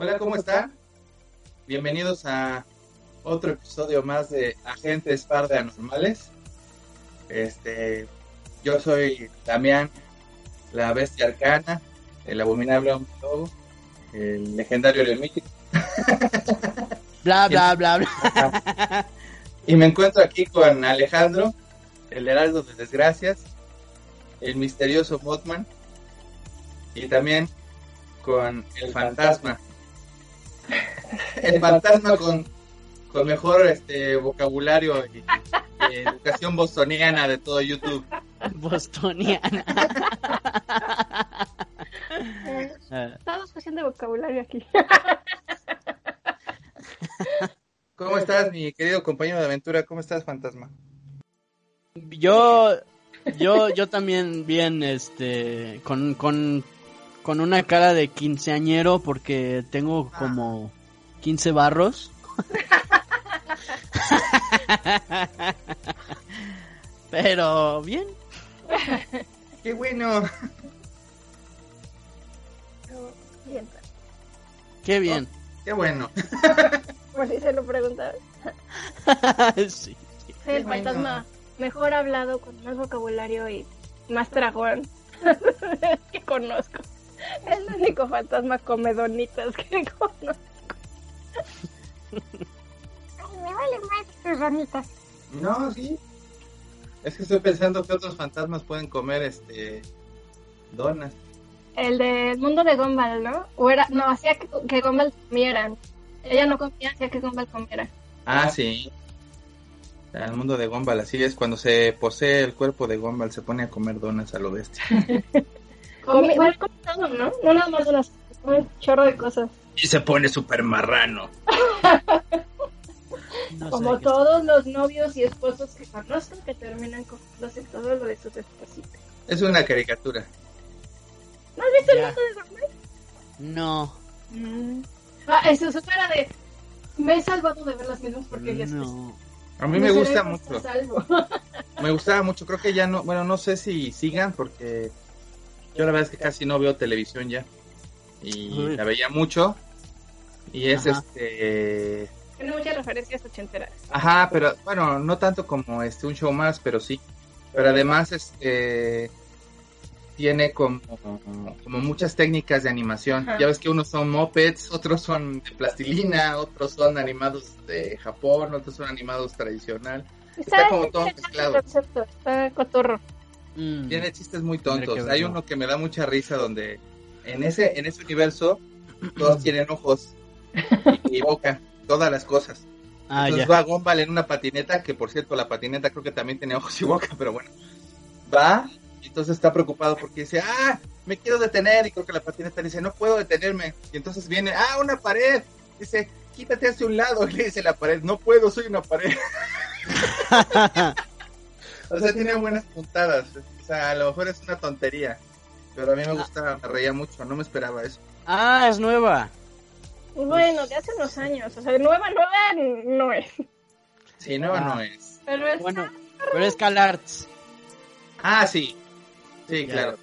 Hola, ¿cómo están? Bienvenidos a otro episodio más de Agentes Par de Anormales. Este, yo soy Damián, la bestia arcana, el abominable hombre lobo, el legendario eremítico. Bla, bla, bla, bla. Y me encuentro aquí con Alejandro, el heraldo de desgracias, el misterioso Mothman, y también con el fantasma. El fantasma con, con mejor este vocabulario y, y educación bostoniana de todo YouTube. Bostoniana. Estamos haciendo vocabulario aquí. ¿Cómo estás, mi querido compañero de aventura? ¿Cómo estás, fantasma? Yo, yo, yo también bien, este, con, con, con una cara de quinceañero porque tengo como 15 barros. Pero bien, ¡Qué bueno! Bien, qué bien. ¡Qué bueno! por si se lo preguntaron. sí. Soy Qué el bueno. fantasma mejor hablado, con más vocabulario y más tragón que conozco. Es el único fantasma come donitas que conozco. Ay, me vale más tus donitas. No, sí. Es que estoy pensando que otros fantasmas pueden comer este donas. El del mundo de Gumball, ¿no? O era, no, hacía que, que Gumball comieran. Ella no comía, hacía que Gumball comiera. Ah, sí. El mundo de Gumball, así es. Cuando se posee el cuerpo de Gumball, se pone a comer donas a lo bestia. Come, bueno, come todo, ¿no? No nada más unas, un chorro de cosas. Y se pone súper marrano. No Como todos los novios y esposos que conozco que terminan comiéndose todo lo de sus espositas. Es una caricatura. ¿No has visto el mundo de Gumball? No, Ah, eso es su cara de... Me he salvado de ver las mismas porquerías. no. A mí Mi me gusta mucho. Me gustaba mucho. Creo que ya no. Bueno, no sé si sigan porque yo la verdad es que casi no veo televisión ya. Y Uy. la veía mucho. Y es Ajá. este. Tiene muchas referencias ochenteras. Ajá, pero bueno, no tanto como este un show más, pero sí. Pero además este tiene como, como muchas técnicas de animación. Ajá. Ya ves que unos son mopeds, otros son de plastilina, otros son animados de Japón, otros son animados tradicional. Está como todo mezclado. concepto, Está cotorro. Mm. Tiene chistes muy tontos. Hay uno que me da mucha risa donde en ese en ese universo todos tienen ojos y, y boca, todas las cosas. Ah, Entonces ya. va Gumball en una patineta, que por cierto la patineta creo que también tiene ojos y boca, pero bueno. Va y entonces está preocupado porque dice, ah, me quiero detener y creo que la patineta dice, no puedo detenerme. Y entonces viene, ah, una pared. Dice, quítate hacia un lado. Y le dice la pared, no puedo, soy una pared. O sea, tiene buenas puntadas. O sea, a lo mejor es una tontería. Pero a mí me gusta, me reía mucho, no me esperaba eso. ah, es nueva. Y bueno, de hace unos años. O sea, nueva, nueva no es. Sí, nueva Ah. no es. Pero es... Bueno, pero es CalArts. Ah, sí. Sí, claro.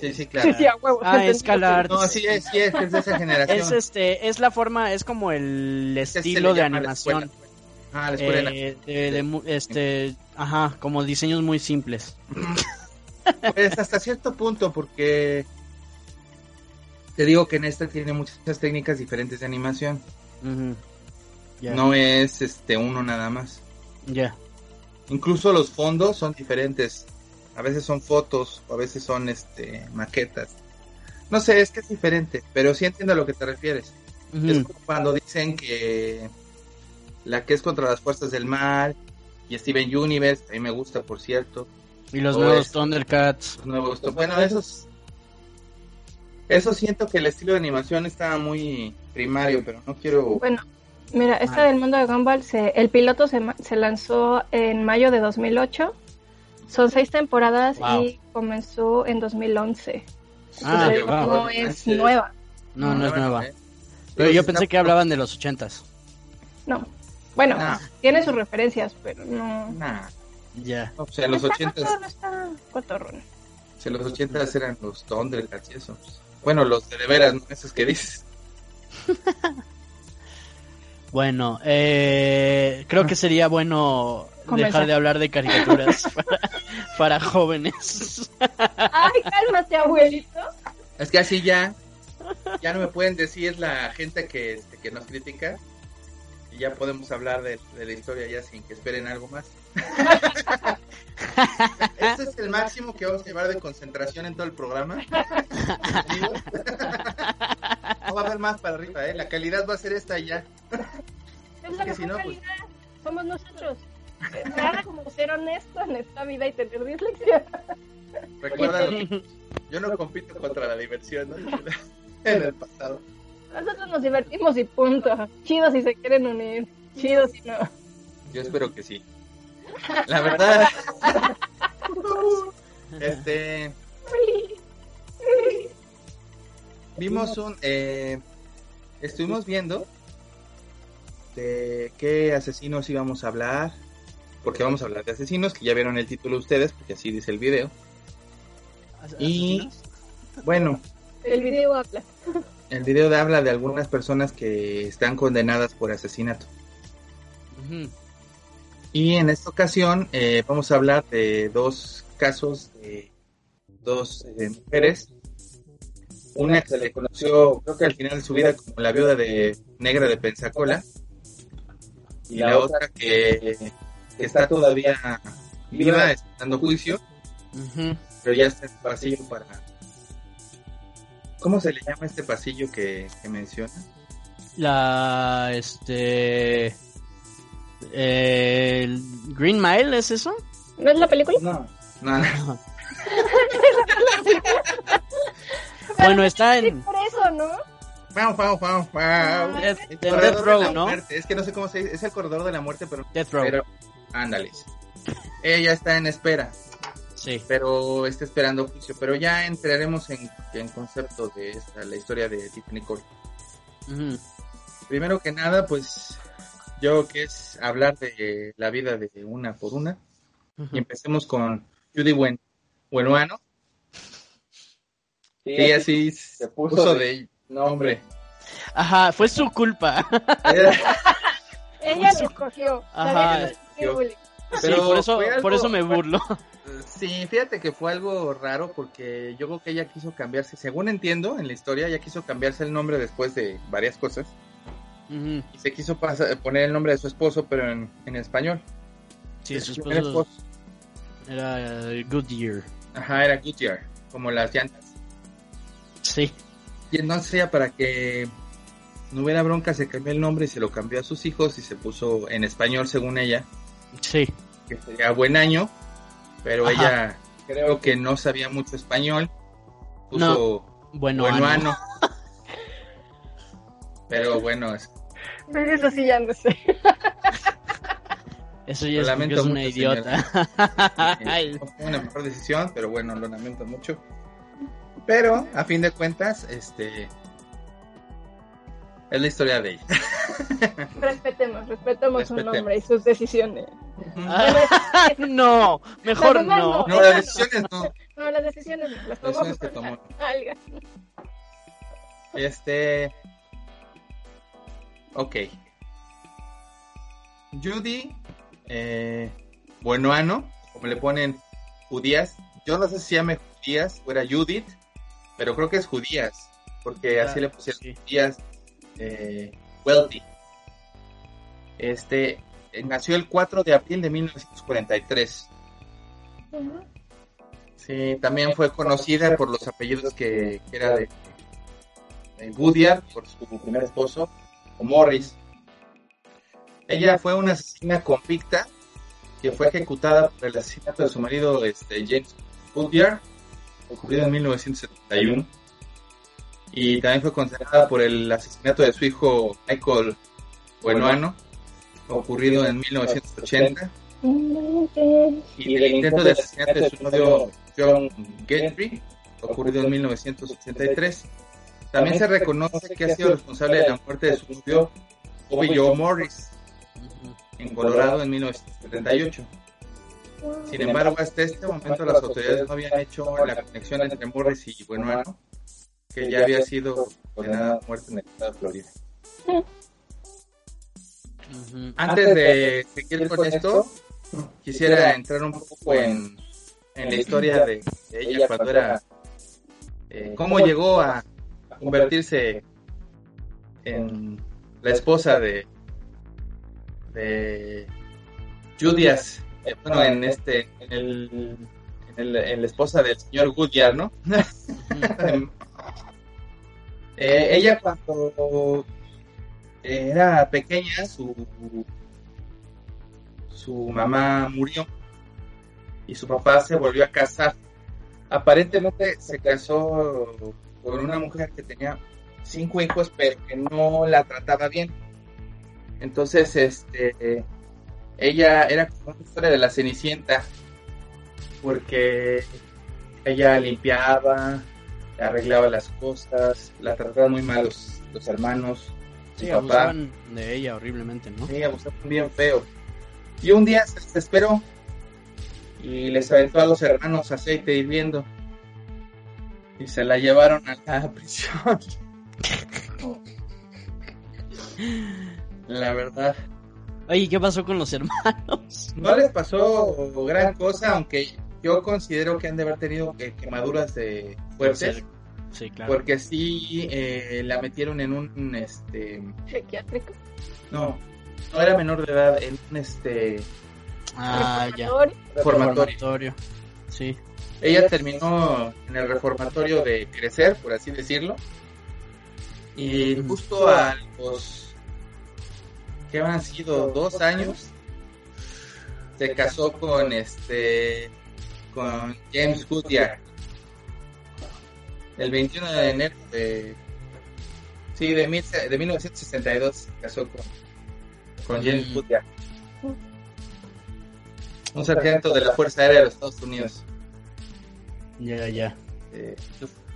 Sí, sí, claro. Sí, sí, a huevo. Ah, es. CalArts. No, sí es, sí es, es de esa generación. Es este, es la forma, es como el Es que se estilo de animación. Ah, la escuela Eh, de- de mu- este, ajá, como diseños muy simples. Pues hasta cierto punto, porque te digo que en esta tiene muchas técnicas diferentes de animación. No es este uno nada más. ya. Incluso los fondos son diferentes. A veces son fotos, o a veces son este maquetas. No sé, es que es diferente, pero sí entiendo a lo que te refieres. Es como cuando dicen que la que es contra las fuerzas del mal y Steven Universe, a mí me gusta, por cierto. Y los o nuevos es- Thundercats. Me gustó. Bueno, esos. Eso siento que el estilo de animación está muy primario, pero no quiero. Bueno, mira, esta Ah. del mundo de Gumball, se, el piloto se, se lanzó en mayo de 2008. Son seis temporadas Wow. y comenzó en 2011. Ah, Entonces, wow. no es nueva. No, no es nueva. ¿eh? Pero yo pensé que hablaban de los ochentas. No. Bueno, Nah. tiene sus referencias, pero no. Nah, Ya. no, pues en los Está ochentas, cotorrón. en los ochentas eran los Thundercats y eso. Bueno, los de, de veras, ¿no? esos que dices. Bueno, eh, creo que sería bueno Comenzar. dejar de hablar de caricaturas para, para jóvenes. Ay, cálmate, abuelito. Es que así ya, ya no me pueden decir la gente que, este, que nos critica. Y ya podemos hablar de, de la historia ya sin que esperen algo más. este es el máximo que vamos a llevar de concentración en todo el programa. no va a haber más para arriba, ¿eh? La calidad va a ser esta y ya. Es la Que mejor si no, pues- calidad. Somos nosotros. Nada como ser honesto en esta vida y tener dislexia. Recuerda, yo no compito contra la diversión, ¿no? En el pasado. Nosotros nos divertimos y punto. Chido si se quieren unir. Chido si no. Yo espero que sí. La verdad. este. Vimos un. Eh, estuvimos viendo de qué asesinos íbamos a hablar. Porque vamos a hablar de asesinos, que ya vieron el título ustedes, porque así dice el video. Y bueno, El video habla. El video de- habla de algunas personas que están condenadas por asesinato. Y en esta ocasión eh, vamos a hablar de dos casos de dos eh, mujeres. Una que se le conoció, creo que al final de su vida, como la viuda de negra de Pensacola. Y la otra que, que está todavía viva, está dando juicio, pero ya está en el pasillo para... ¿Cómo se le llama este pasillo que, que menciona? La, este, eh, el Green Mile, ¿es eso? ¿No es la película? No, no, no. Bueno, está en por eso, ¿no? Wow, wow, wow, wow. Death, El en corredor Death de Row, la ¿no? muerte. Es que no sé cómo se dice. Es el corredor de la muerte, pero. Death Row. Pero, ándales. Ella está en espera, Sí. pero está esperando juicio. Pero ya entraremos en, en concepto de esta, la historia de Tiffany Cole. Primero que nada, pues yo que es hablar de la vida de una por una. Y empecemos con Judy Buen, Buenuano. Sí, así se puso de nombre. Ajá, fue su culpa. Era- Ella lo escogió. Ajá. Bullying. Sí, Pero por eso, por eso me burlo. Sí, fíjate que fue algo raro porque yo creo que ella quiso cambiarse, según entiendo en la historia, ella quiso cambiarse el nombre después de varias cosas y se quiso poner el nombre de su esposo, pero en, en español. Sí, su primer esposo era eh, Goodyear. Ajá, era Goodyear, como las llantas. Sí. Y entonces ella para que no hubiera bronca se cambió el nombre y se lo cambió a sus hijos y se puso en español según ella, Sí. que sería buen año, pero Ajá. ella creo que no sabía mucho español, puso Bueno, bueno ano. ano. Pero bueno, es- Pero eso sí ya no sé. Eso ya Lo es lamento es una mucho, idiota. No fue una mejor decisión, pero bueno, lo lamento mucho. Pero a fin de cuentas, este es la historia de ella. Respetemos, respetemos su Respetemos. nombre y sus decisiones. Ah, no, mejor demás no. No, las decisiones no. No, las decisiones no, las Las tomó. decisiones que tomó. Alga. Este. Ok. Judy eh, Buenoano, como le ponen judías. Yo no sé si se llame judías o era Judith, pero creo que es judías, porque así le pusieron sí. judías eh, Wealthy. Este nació el 4 de abril de 1943. Sí, también fue conocida por los apellidos que, que era de, de Goodyear, por su primer esposo, o Morris. Ella fue una asesina convicta que fue ejecutada por el asesinato de su marido este, James Goodyear, ocurrido en 1971. Y también fue condenada por el asesinato de su hijo Michael Buenoano, ocurrido en 1980 y del intento de asesinato de su novio John Gentry, ocurrido en 1983. También se reconoce que ha sido responsable de la muerte de su novio Bobby Joe Morris en Colorado en 1978. Sin embargo, hasta este momento las autoridades no habían hecho la conexión entre Morris y Buenoano, que ya había sido condenada a muerte en el estado de Florida. Antes de seguir con esto, quisiera entrar un poco en, en la historia de, de ella cuando era, eh, cómo llegó a convertirse en la esposa de, de Judias, eh, bueno, en este, en el, en el- en la esposa del señor Goodyear, ¿no? Eh, ella cuando era pequeña, su, su mamá murió y su papá se volvió a casar. Aparentemente se casó con una mujer que tenía cinco hijos, pero que no la trataba bien. Entonces, este, ella era como una historia de la Cenicienta, porque ella limpiaba, arreglaba las cosas, la trataban muy mal los, los hermanos, Sí, papá. abusaban de ella horriblemente, ¿no? Sí, abusaban bien feo. Y un día se desesperó y les aventó a los hermanos aceite hirviendo y se la llevaron a la prisión. La verdad, Oye, ¿qué pasó con los hermanos? no les pasó gran cosa, aunque yo considero que han de haber tenido quemaduras de fuertes, Sí, claro. porque sí eh, la metieron en un, este, Psiquiátrico. no, no era menor de edad, en un, este, Ah, ya. Reformatorio. Reformatorio. Sí. Ella terminó en el reformatorio de crecer, por así decirlo. Y justo a los que han sido dos años, se casó con este con James Goodyear. El 21 de enero de sí de, mil- de 1962 se casó con, con James. Goodyear. Un sargento de la Fuerza Aérea de los Estados Unidos. Ya, ya. Eh,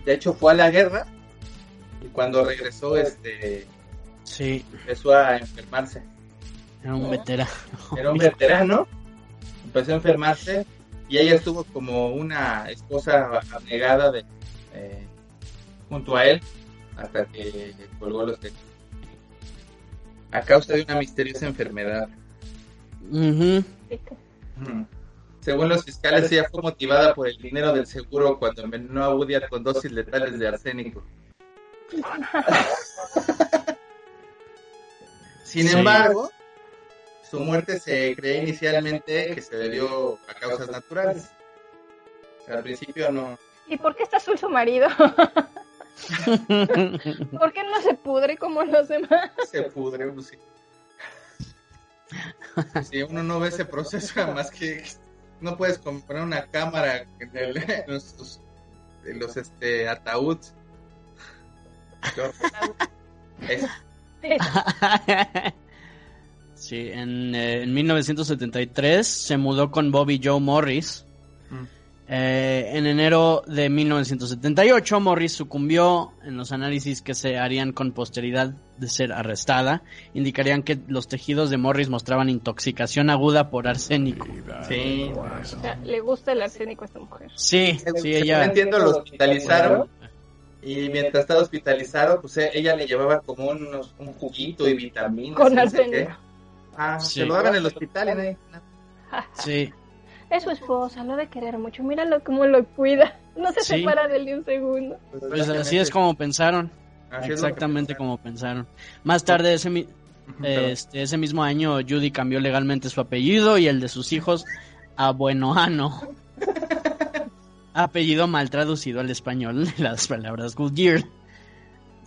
de hecho fue a la guerra y cuando regresó este Sí, empezó a enfermarse era un veterano. era un veterano empezó a enfermarse y ella estuvo como una esposa abnegada de eh, junto a él hasta que colgó los techos a causa de una misteriosa enfermedad. Según los fiscales, ella fue motivada por el dinero del seguro cuando envenenó a Woody con dosis letales de arsénico. Sin Sí. embargo, su muerte se creía inicialmente que se debió a causas naturales. O sea, al principio no. ¿Y por qué está azul su marido? ¿Por qué no se pudre como los demás? se pudre. pues, sí. Si uno no ve ese proceso, más que no puedes comprar una cámara en, el- en los, en los este. Es- sí, en, eh, en 1973 se mudó con Bobby Joe Morris. Eh, en enero de 1978, Morris sucumbió en los análisis que se harían con posteridad de ser arrestada. Indicarían que los tejidos de Morris mostraban intoxicación aguda por arsénico. sí. O sea, le gusta el arsénico a esta mujer. Sí, Según sí, ella. entiendo, lo hospitalizaron. Y mientras estaba hospitalizado, pues eh, ella le llevaba como unos, un juguito y vitaminas. Con arsénico. Sí. se lo hagan en el hospital y nadie. Sí. Es su esposa, lo de querer mucho. Míralo cómo lo cuida. No se Sí. separa de él ni un segundo. Pues así es como pensaron. Así Exactamente pensaron. como pensaron. Más tarde ese, mi- este, ese mismo año Judy cambió legalmente su apellido y el de sus hijos a Buenoano. Apellido mal traducido al español de las palabras Goodyear.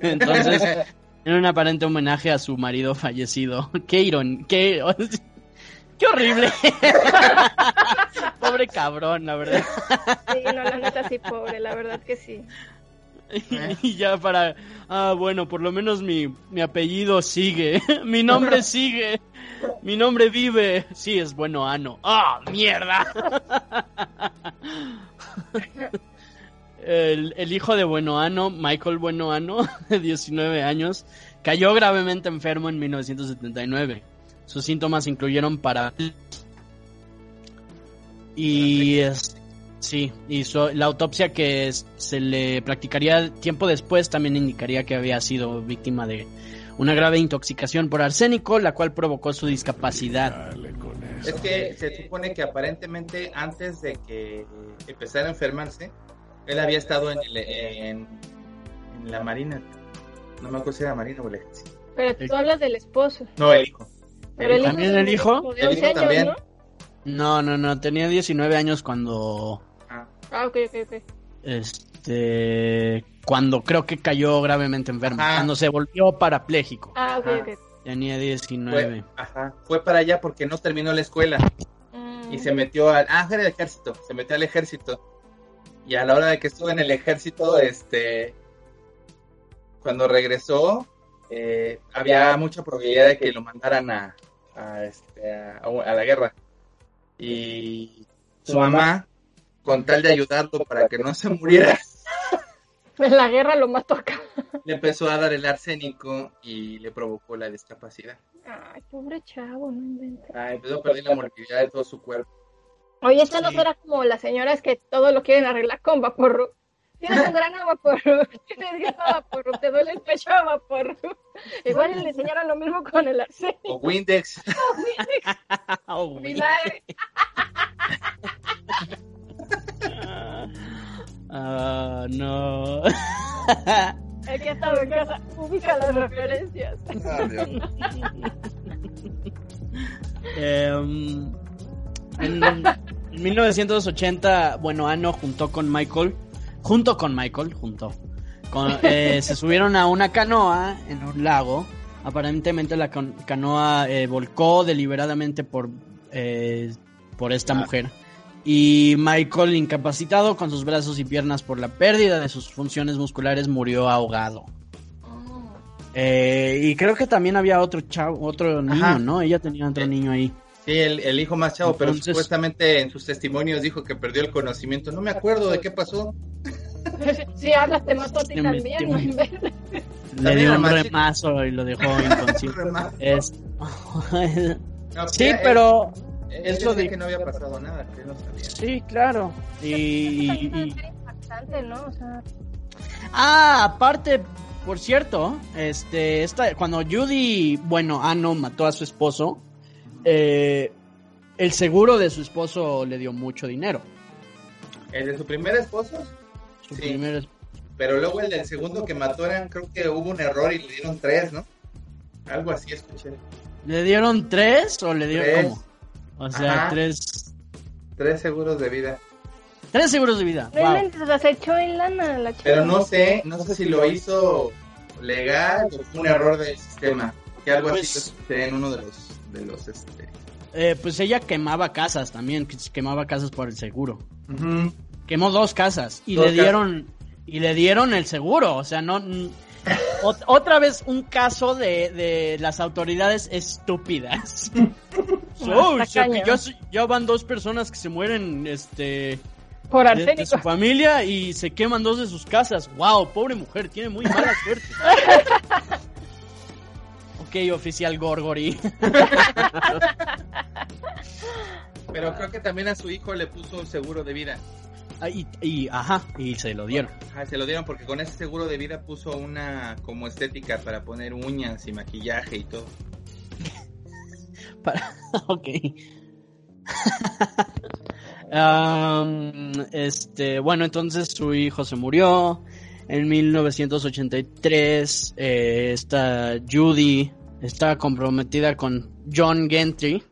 Entonces, en un aparente homenaje a su marido fallecido. Qué iron, qué, qué horrible. Pobre cabrón, la verdad. Sí, no, la neta sí, pobre, la verdad que sí. Y ya para, ah, bueno, por lo menos mi, mi apellido sigue, mi nombre sigue, mi nombre vive. Sí, es bueno, Ano. ¡Ah, mierda! El, el hijo de Buenoano, Michael Buenoano, de 19 años, cayó gravemente enfermo en 1979. Sus síntomas incluyeron para y es- sí, y su- la autopsia que es- se le practicaría tiempo después también indicaría que había sido víctima de una grave intoxicación por arsénico, la cual provocó su discapacidad. Es que se supone que aparentemente antes de que empezara a enfermarse, él había estado en, el- en, en la marina. No me acuerdo si era marina o el ejército. Pero tú hablas del esposo. No, el hijo. Pero el hijo ¿También el hijo? El 11 hijo años, también. ¿no? No, no, no, tenía 19 años cuando Ah, Ah, ok, ok, ok. este cuando creo que cayó gravemente enfermo, Ajá. cuando se volvió parapléjico. Ah, ok, ok. Tenía 19. fue, ajá, fue para allá porque no terminó la escuela Mm. y se metió al... Ah, era el ejército. Se metió al ejército. Y a la hora de que estuvo en el ejército, este... Cuando regresó, eh, había mucha probabilidad de que lo mandaran a, a, este, a, a la guerra. Y su mamá, con tal de ayudarlo para que no se muriera, En la guerra lo mató acá. le empezó a dar el arsénico y le provocó la discapacidad. Ay, pobre chavo, no inventes. Ah, empezó a perder la movilidad de todo su cuerpo. Oye, esta no será como las señoras que todo lo quieren arreglar con vaporru. Tienes un gran vaporru, tienes gran vaporru, te duele el pecho a vaporru. Igual le enseñaron lo mismo con el arsénico. O Windex. Oh, güey. Vinagre. Ah, no. El que ha estado en casa ubica las referencias. Em, en, en 1980, bueno, Ano juntó con Michael, junto con Michael, junto, con- eh, se subieron a una canoa en un lago. Aparentemente la canoa eh, volcó deliberadamente por, eh, por esta Ah. mujer. Y Michael, incapacitado con sus brazos y piernas por la pérdida de sus funciones musculares, murió ahogado. Eh, y creo que también había otro chavo, otro niño, Ajá. ¿no? Ella tenía otro Eh, niño ahí. Sí, el, el hijo más chavo, pero supuestamente en sus testimonios dijo que perdió el conocimiento. No me acuerdo de qué pasó. Si hablas, te mató a ti también, no. Le También dio un más- remazo y lo dejó inconsciente. Es- No, sí, él- pero Él eso de- que no había pasado nada, que no sabía. sí, claro. Y, ¿no? O sea, ah, aparte, por cierto, este, esta, cuando Judy, bueno, Ano mató a su esposo, eh, el seguro de su esposo le dio mucho dinero. ¿El de su primer esposo? Su Sí. primer Pero luego el del segundo que mató eran, creo que hubo un error y le dieron tres, ¿no? Algo así escuché. ¿Le dieron tres o le dieron Tres. cómo? O sea, Ajá. tres, Tres seguros de vida. tres seguros de vida. no Wow. echó en lana la chica. Pero no sé, no sé si lo hizo legal o fue un error del sistema. Que algo Pues- así en uno de los, de los, este... Eh, pues ella quemaba casas también, que- quemaba casas por el seguro. Quemó dos casas y Dos le casas. dieron y le dieron el seguro, o sea, no ot- otra vez un caso de, de las autoridades estúpidas. Ya, van dos personas que se mueren este Por de, de su familia y se queman dos de sus casas. Wow, pobre mujer, tiene muy mala suerte. Ok, oficial Gorgory. Pero creo que también a su hijo le puso un seguro de vida. Ah, y, y- ajá, y se lo dieron. Ajá, se lo dieron porque con ese seguro de vida puso una como estética para poner uñas y maquillaje y todo. para... ok. Um, este, bueno, entonces su hijo se murió. En 1983, eh, esta Judy estaba comprometida con John Gentry.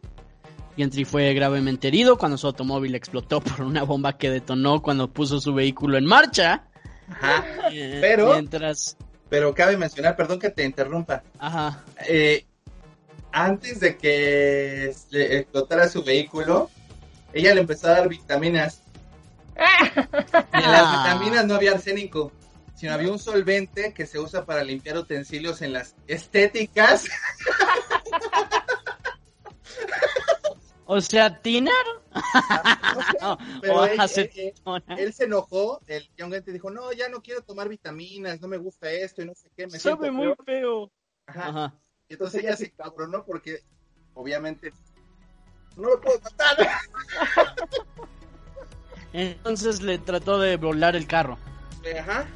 Gentry fue gravemente herido cuando su automóvil explotó por una bomba que detonó cuando puso su vehículo en marcha. Ajá. Eh, Pero- Mientras... Pero cabe mencionar, perdón que te interrumpa, Ajá. eh, antes de que le explotara su vehículo, ella le empezó a dar vitaminas. Y en las vitaminas no había arsénico, sino había un solvente que se usa para limpiar utensilios en las estéticas. O sea, Tinar. Pero él, acetona. él- él se enojó, el John Gentry dijo, no, ya no quiero tomar vitaminas, no me gusta esto y no sé qué, me siento Sabe muy peor". feo. Ajá. Ajá. Y entonces ella se cabronó porque obviamente no lo puedo matar. Entonces le trató de volar el carro. Ajá.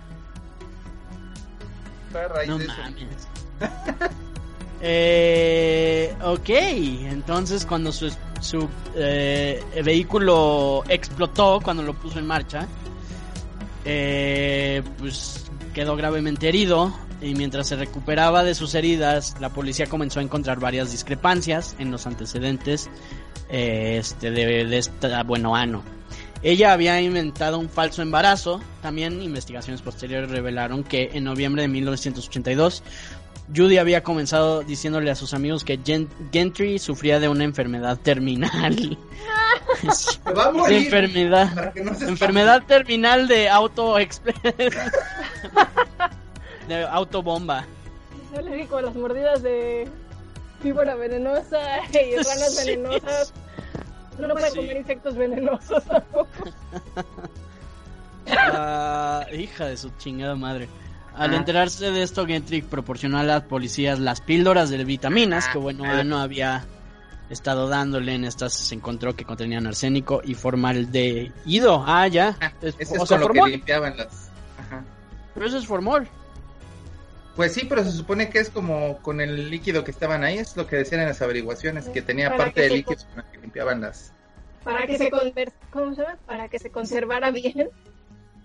Fue a raíz No de eso. mames. eh, ok, entonces cuando su, su eh, vehículo explotó, cuando lo puso en marcha, eh, pues quedó gravemente herido y mientras se recuperaba de sus heridas, la policía comenzó a encontrar varias discrepancias en los antecedentes eh, este, de, de esta bueno ano. Ella había inventado un falso embarazo. También investigaciones posteriores revelaron que en noviembre de 1982 Judy había comenzado diciéndole a sus amigos que Gen- Gentry sufría de una enfermedad terminal. Se va a morir. enfermedad. Para que no se Enfermedad terminal de auto de autobomba. Yo le digo las mordidas de víbora venenosa y ranas Sí. venenosas. No puede Sí. comer insectos venenosos tampoco. Ah, hija de su chingada madre. Al Ah. enterarse de esto, Gentry proporcionó a las policías las píldoras de vitaminas Ah, que bueno no había estado dándole. En estas se encontró que contenían arsénico y formaldehído. Ah, ya. Ah, Es- Ese o es sea, con lo que limpiaban las. Ajá. Pero eso es formol. Pues sí, pero se supone que es como con el líquido que estaban ahí, es lo que decían en las averiguaciones, que tenía Para parte que de líquido con el que limpiaban las. Para que se conver... ¿Cómo se llama? Para que se conservara bien.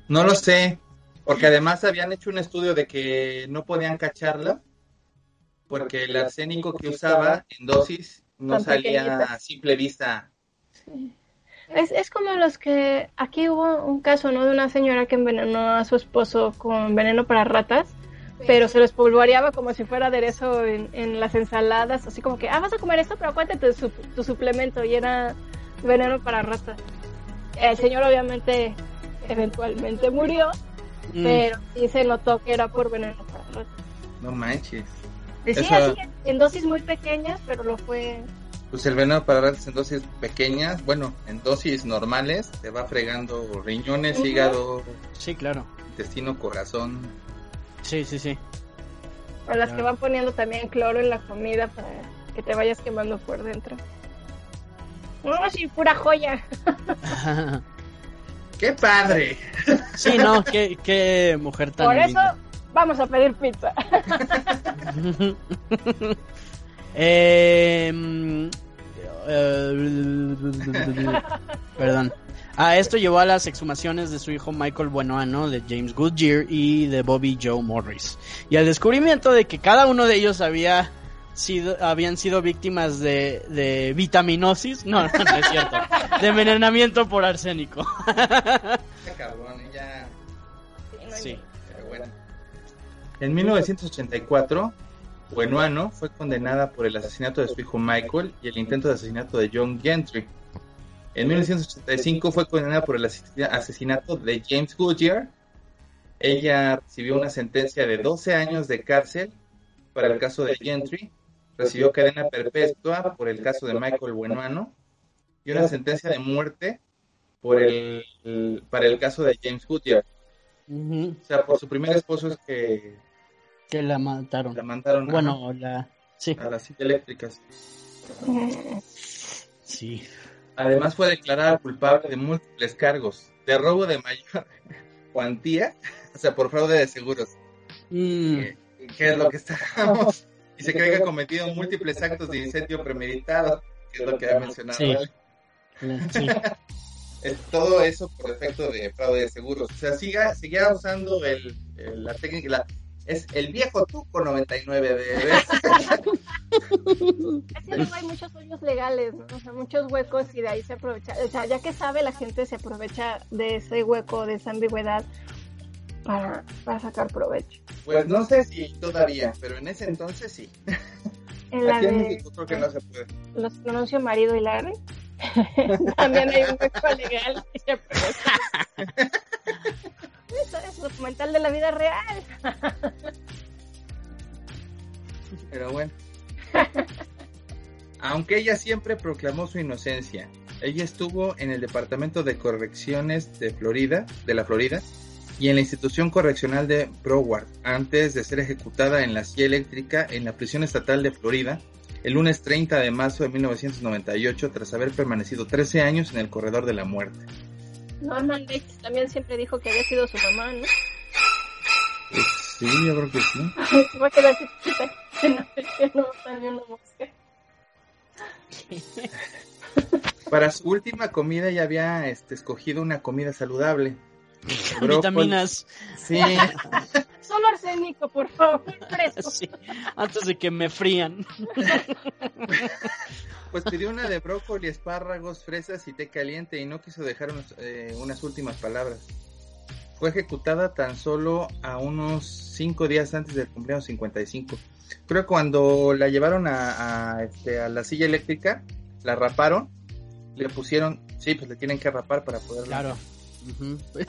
No lo sé, porque además habían hecho un estudio de que no podían cacharla, porque el arsénico que usaba en dosis no Tan salía pequeñita. a simple vista. Es, es como los que aquí hubo un caso, ¿no? De una señora que envenenó a su esposo con veneno para ratas, pero se lo espolvoreaba como si fuera aderezo en, en las ensaladas, así como que, ah, vas a comer esto, pero acuérdate tu, tu suplemento y era veneno para ratas. El señor obviamente eventualmente murió, Mm. pero sí se notó que era por veneno para ratas. No manches. Decía Eso- así, en dosis muy pequeñas, pero lo fue... Pues el veneno para ratas en dosis pequeñas, bueno, en dosis normales, te va fregando riñones, Ujú. hígado, Sí, claro. intestino, corazón. Sí, sí, sí. O las que van poniendo también cloro en la comida para que te vayas quemando por dentro. No, sí, pura joya. ¡Qué padre! sí, no, qué, qué mujer tan Por eso linda. vamos a pedir pizza. Eh, mm, eh, perdón. Ah, esto llevó a las exhumaciones de su hijo Michael Buenoano, de James Goodyear y de Bobby Joe Morris. Y al descubrimiento de que cada uno de ellos había sido, habían sido víctimas de, de vitaminosis. No, no, no es cierto. De envenenamiento por arsénico. Cabrón, ya. Sí. Pero bueno. En 1984, Buenoano fue condenada por el asesinato de su hijo Michael y el intento de asesinato de John Gentry. En 1985 fue condenada por el asesina- asesinato de James Goodyear. Ella recibió una sentencia de 12 años de cárcel para el caso de Gentry. Recibió cadena perpetua por el caso de Michael Buenoano y una sentencia de muerte por el, el- para el caso de James Goodyear. O sea, por su primer esposo es que Que la mataron. la mandaron a- Bueno, la... Sí. a las eléctricas. Sí. Además fue declarada culpable de múltiples cargos, de robo de mayor cuantía, o sea, por fraude de seguros, Mm, que, que es lo que estábamos y se cree que ha cometido múltiples actos de incendio premeditado, que es lo que ha mencionado. Sí. ¿vale? Sí. Es todo eso por efecto de fraude de seguros. O sea, siga, siga usando el, el- la técnica, la, es el viejo tuco 99 de, Es que luego hay muchos hoyos legales, ¿no? o sea, muchos huecos y de ahí se aprovecha. O sea, ya que sabe, la gente se aprovecha de ese hueco, de esa ambigüedad para, para sacar provecho. Pues no sé si todavía, pero en ese entonces sí. En la Aquí en de México creo que no se puede. los pronuncio marido y Larry, también hay un hueco legal y se aprovecha. Eso es documental de la vida real. Pero bueno. Aunque ella siempre proclamó su inocencia, ella estuvo en el Departamento de Correcciones de Florida, de la Florida, y en la institución correccional de Broward, antes de ser ejecutada en la silla eléctrica en la prisión estatal de Florida, el lunes 30 de marzo de 1998, tras haber permanecido 13 años en el corredor de la muerte. Norman Bates también siempre dijo que había sido su mamá, ¿no? Sí, yo creo que sí. Se va a quedar no- salió una mosca. Para su última comida ya había este, escogido una comida saludable. Brócoli- Vitaminas. Sí, Solo arsénico, por favor, fresco. Sí, antes de que me frían. Pues pidió una de brócoli, espárragos, fresas y té caliente y no quiso dejar unos- eh, unas últimas palabras. Fue ejecutada tan solo a unos cinco días antes del cumpleaños 55. Creo que cuando la llevaron a, a, este, a la silla eléctrica, la raparon, le pusieron, sí, pues le tienen que rapar para poder Claro.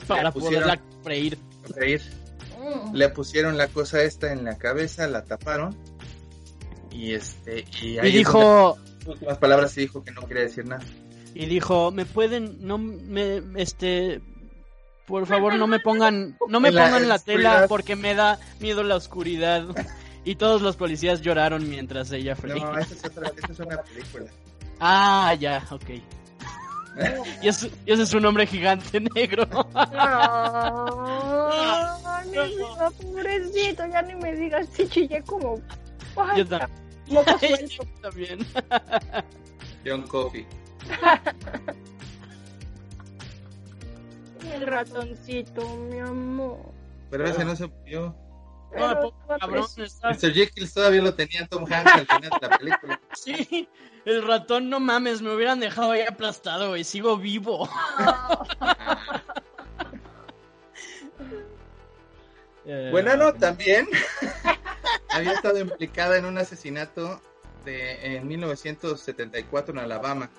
Para pusieron- poderla freír. reír. Mm. Le pusieron la cosa esta en la cabeza, la taparon y este y, Y ahí es dijo, donde- últimas palabras y dijo que no quería decir nada. y dijo, me pueden, no me, este, por favor no me pongan, no me En la pongan la tela porque me da miedo la oscuridad. Y todos los policías lloraron mientras ella freía. No, esa es otra, esa es una película. Ah, ya, ok. Y, es- y ese es un hombre gigante negro. Ay, mi vida, pobrecito, ya ni me digas, sí chillé como... Yo también. Moco suelto. También. John Coffey. El ratoncito, mi amor. Pero ese no se murió. No, cabrón, Mr. Jekyll todavía lo tenía Tom Hanks al final de la película. Sí, el ratón, no mames, me hubieran dejado ahí aplastado, y sigo vivo. Eh, Bueno, no, también había estado implicada en un asesinato de, en 1974 en Alabama.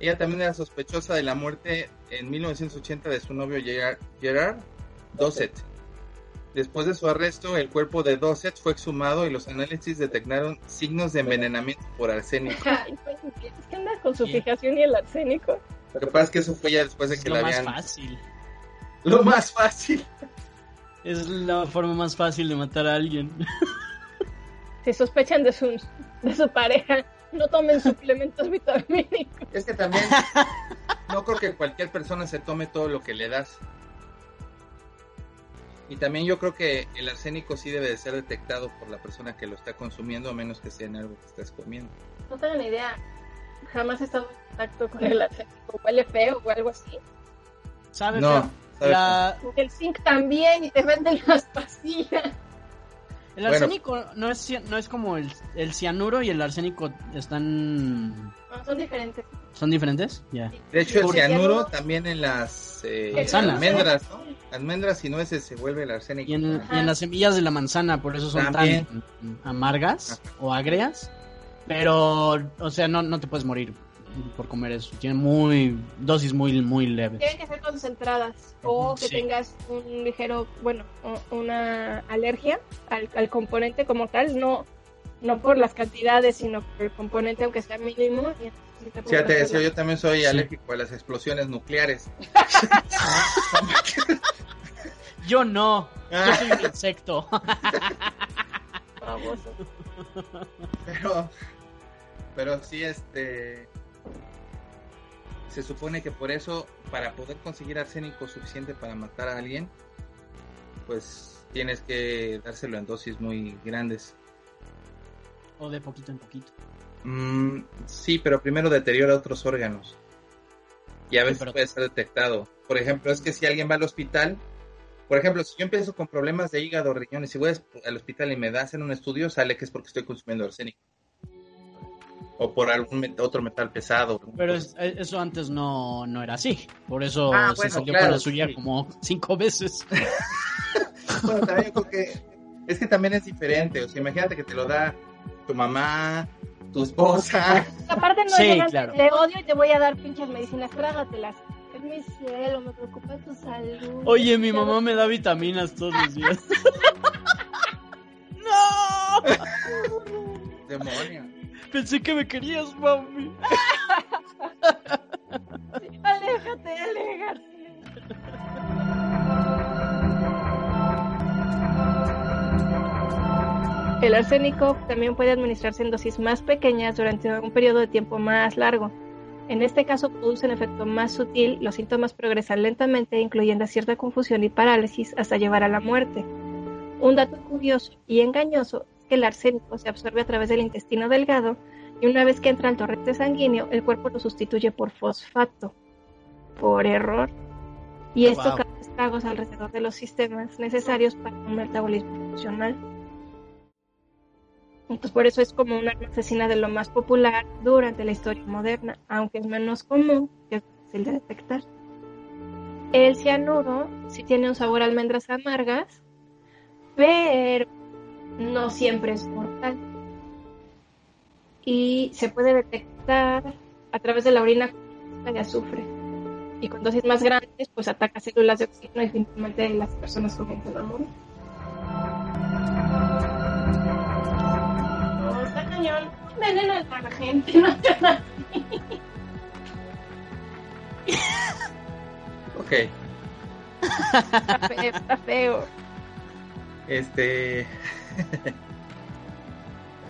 Ella también era sospechosa de la muerte en 1980 de su novio Gerard, Gerard Dossett. Después de su arresto, el cuerpo de Dossett fue exhumado y los análisis detectaron signos de envenenamiento por arsénico. Pues, ¿qué- ¿Qué andas con su fijación y el arsénico? Lo que pasa es que eso fue ya después de Es que lo la más habían... fácil. Lo más fácil. Es la forma más fácil de matar a alguien. Si sospechan de su, de su pareja, no tomen suplementos vitamínicos. Es que también no creo que cualquier persona se tome todo lo que le das. Y también yo creo que el arsénico sí debe de ser detectado por la persona que lo está consumiendo, a menos que sea en algo que estás comiendo. No tengo ni idea. Jamás he estado en contacto con el arsénico. Huele feo o algo así. ¿Sabes? No, ¿sabes? La- El zinc también y te venden las pastillas. el Bueno. arsénico no es, no es como el, el cianuro y el arsénico están... No, son diferentes. ¿Son diferentes? Ya. De hecho, el cianuro también en las eh, almendras, ¿no? Almendras y nueces se vuelve el arsénico. Y en, y Ajá. en las semillas de la manzana, por eso son También. tan amargas o agrias. Pero, o sea, no, no te puedes morir por comer eso. Tiene muy dosis muy muy leves. Tienen que ser concentradas o que Sí. tengas un ligero, bueno, una alergia al, al componente como tal, no no por las cantidades, sino por el componente aunque sea mínimo. y sí te decía, yo también soy Sí. alérgico a las explosiones nucleares. Yo no. Yo soy un insecto. Pero, pero sí, este. Se supone que por eso, para poder conseguir arsénico suficiente para matar a alguien, pues tienes que dárselo en dosis muy grandes. O de poquito en poquito. Mm, sí, pero primero deteriora otros órganos. Y a veces pero- puede ser detectado. Por ejemplo, es que si alguien va al hospital, por ejemplo, si yo empiezo con problemas de hígado, riñones y voy al hospital y me hacen un estudio, sale que es porque estoy consumiendo arsénico. O por algún met- otro metal pesado. Pero es- eh, eso antes no, no era así. Por eso Ah, se bueno, salió claro, con la suya sí. como cinco veces. Bueno, también creo que es que también es diferente. O sea, imagínate que te lo da tu mamá, tu esposa. Aparte no Sí, llegan, claro. te odio y te voy a dar pinches medicinas, trágatelas. Es mi cielo, me preocupa tu salud. Oye, mi mamá me da vitaminas todos los días. ¡No! Demonio. Pensé que me querías, mami. Aléjate, aléjate. El arsénico también puede administrarse en dosis más pequeñas durante un periodo de tiempo más largo. En este caso produce un efecto más sutil, los síntomas progresan lentamente, incluyendo cierta confusión y parálisis hasta llevar a la muerte. Un dato curioso y engañoso que el arsénico se absorbe a través del intestino delgado y una vez que entra al torrente sanguíneo, el cuerpo lo sustituye por fosfato, por error. Y esto Wow. causa estragos alrededor de los sistemas necesarios para un metabolismo funcional. Entonces, por eso es como una asesina de lo más popular durante la historia moderna, aunque es menos común, que es fácil de detectar. El cianuro sí tiene un sabor a almendras amargas, pero no siempre es mortal. Y se puede detectar a través de la orina con de azufre. Y con dosis más grandes, pues ataca células de oxígeno y finalmente las personas comienzan a morir. No, está cañón. Envenenan a la gente, no. Ok. Está feo, está feo. Este.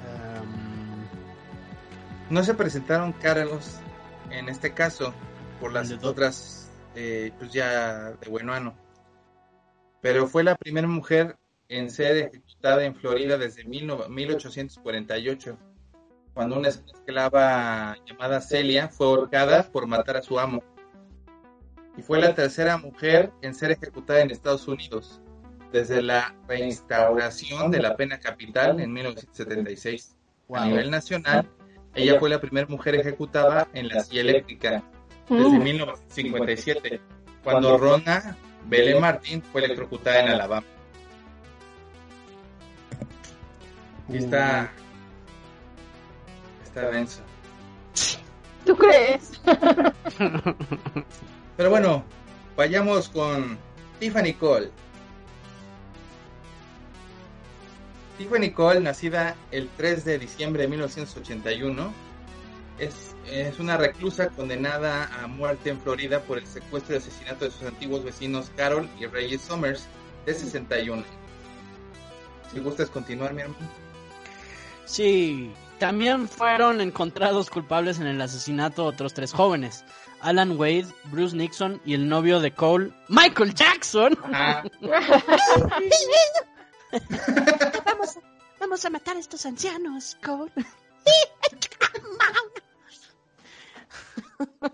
Um, No se presentaron cargos en este caso por las otras, eh, pues ya de buen ano. Pero fue la primera mujer en ser ejecutada en Florida desde mil no- 1848, cuando una esclava llamada Celia fue ahorcada por matar a su amo. Y fue la tercera mujer en ser ejecutada en Estados Unidos desde la reinstauración de la pena capital en 1976. A nivel nacional, ella fue la primera mujer ejecutada en la silla eléctrica desde Mm. 1957, cuando Rona Belle Martin fue electrocutada en Alabama. Y está. Está denso. ¿Tú crees? Pero bueno, vayamos con Tiffany Cole. Tiffany Cole, nacida el 3 de diciembre de 1981, es, es una reclusa condenada a muerte en Florida por el secuestro y asesinato de sus antiguos vecinos Carol y Regis Summers, de 61. Si gustas continuar, mi hermano. Sí, también fueron encontrados culpables en el asesinato otros tres jóvenes. Alan Wade, Bruce Nixon y el novio de Cole, Michael Jackson. Ah, Vamos, vamos a matar a estos ancianos, Cole.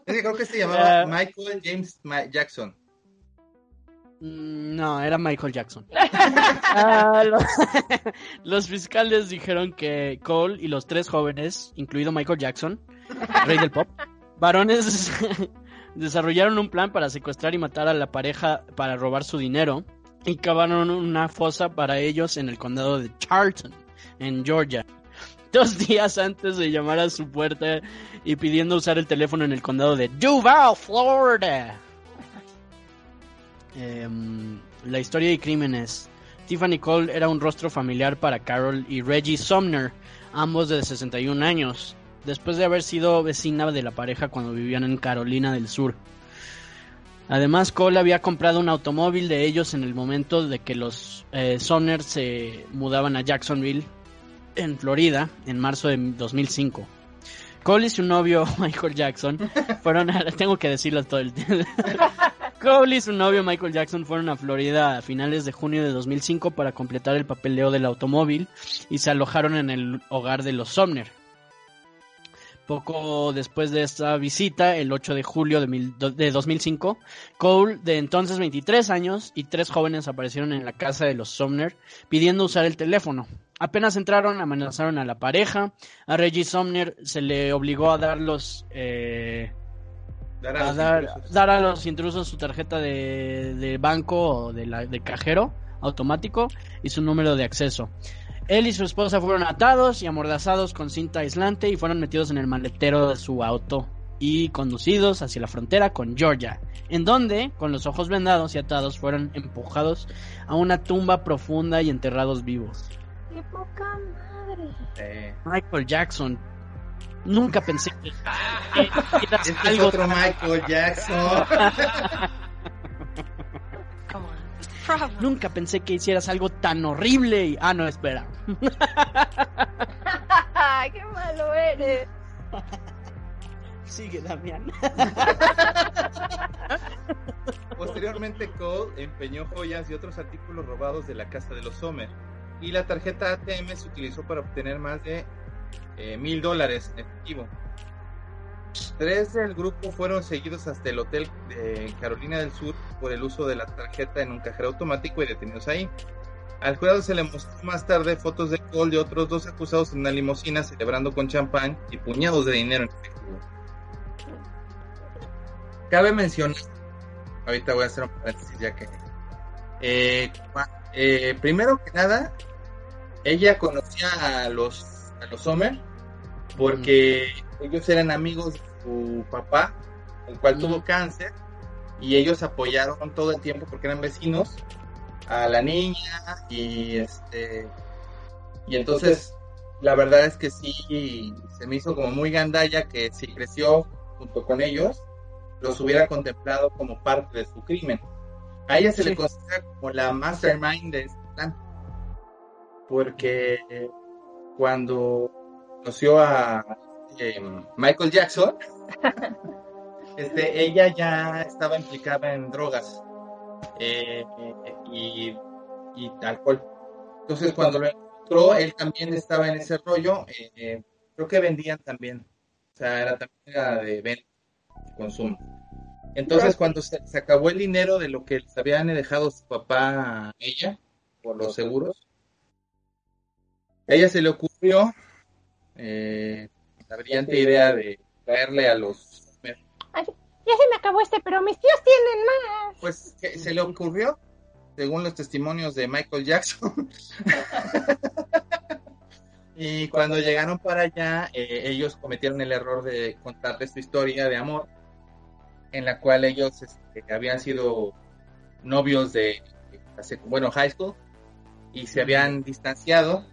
creo que se llamaba Eh. Michael James Ma- Jackson. Mm, No, era Michael Jackson. Ah, lo- los fiscales dijeron que Cole y los tres jóvenes, incluido Michael Jackson, rey del pop, varones, desarrollaron un plan para secuestrar y matar a la pareja para robar su dinero y cavaron una fosa para ellos en el condado de Charlton, en Georgia. Dos días antes de llamar a su puerta y pidiendo usar el teléfono en el condado de Duval, Florida. Em, la historia y crímenes. Tiffany Cole era un rostro familiar para Carol y Reggie Sumner, ambos de 61 años, después de haber sido vecina de la pareja cuando vivían en Carolina del Sur. Además, Cole había comprado un automóvil de ellos en el momento de que los eh, Sumner se mudaban a Jacksonville, en Florida, en marzo de 2005. Cole y su novio Michael Jackson fueron a, tengo que decirlo todo el tiempo. Cole y su novio Michael Jackson fueron a Florida a finales de junio de 2005 para completar el papeleo del automóvil y se alojaron en el hogar de los Sumner. Poco después de esta visita, el 8 de julio de, mil- de 2005, Cole, de entonces 23 años, y tres jóvenes aparecieron en la casa de los Sumner pidiendo usar el teléfono. Apenas entraron, amenazaron a la pareja. A Reggie Sumner se le obligó a dar los, eh, Dar a los dar a los intrusos su tarjeta de, de banco o de, la, de cajero automático y su número de acceso. Él y su esposa fueron atados y amordazados con cinta aislante y fueron metidos en el maletero de su auto y conducidos hacia la frontera con Georgia, en donde, con los ojos vendados y atados, fueron empujados a una tumba profunda y enterrados vivos. ¡Qué poca madre! Eh, Michael Jackson, nunca pensé que, Este es algo otro Michael Jackson. Nunca pensé que hicieras algo tan horrible y... Ah, no, espera. ¡Ay, qué malo eres! Sigue, Damián. Posteriormente, Cole empeñó joyas y otros artículos robados de la casa de los Sommer. Y la tarjeta ATM se utilizó para obtener más de eh, mil dólares en efectivo. Tres del grupo fueron seguidos hasta el hotel de Carolina del Sur por el uso de la tarjeta en un cajero automático y detenidos ahí. Al jurado se le mostró más tarde fotos de Cole y otros dos acusados en una limusina celebrando con champán y puñados de dinero en efectivo. Cabe mencionar, ahorita voy a hacer un paréntesis ya que... eh, eh, primero que nada, ella conocía a los, a los Sommer porque ellos eran amigos de su papá, el cual Mm. tuvo cáncer, y ellos apoyaron todo el tiempo porque eran vecinos a la niña y este y entonces la verdad es que sí se me hizo como muy gandalla que si creció junto con ellos los hubiera contemplado como parte de su crimen. A ella se Sí. le considera como la mastermind de este plan. Porque cuando conoció a eh, Michael Jackson, este, ella ya estaba implicada en drogas eh, y, y alcohol. Entonces cuando lo encontró, él también estaba en ese rollo. eh, creo que vendían también. O sea, era también era de venta consumo. Entonces cuando se, se acabó el dinero de lo que les habían dejado su papá a ella por los seguros, a ella se le ocurrió eh, la brillante idea de traerle a los Ay, ya se me acabó este, pero mis tíos tienen más. pues que se le ocurrió, según los testimonios de Michael Jackson. y cuando llegaron para allá, eh, ellos cometieron el error de contarles su historia de amor, en la cual ellos este, habían sido novios de, hace- bueno, high school, y se habían distanciado.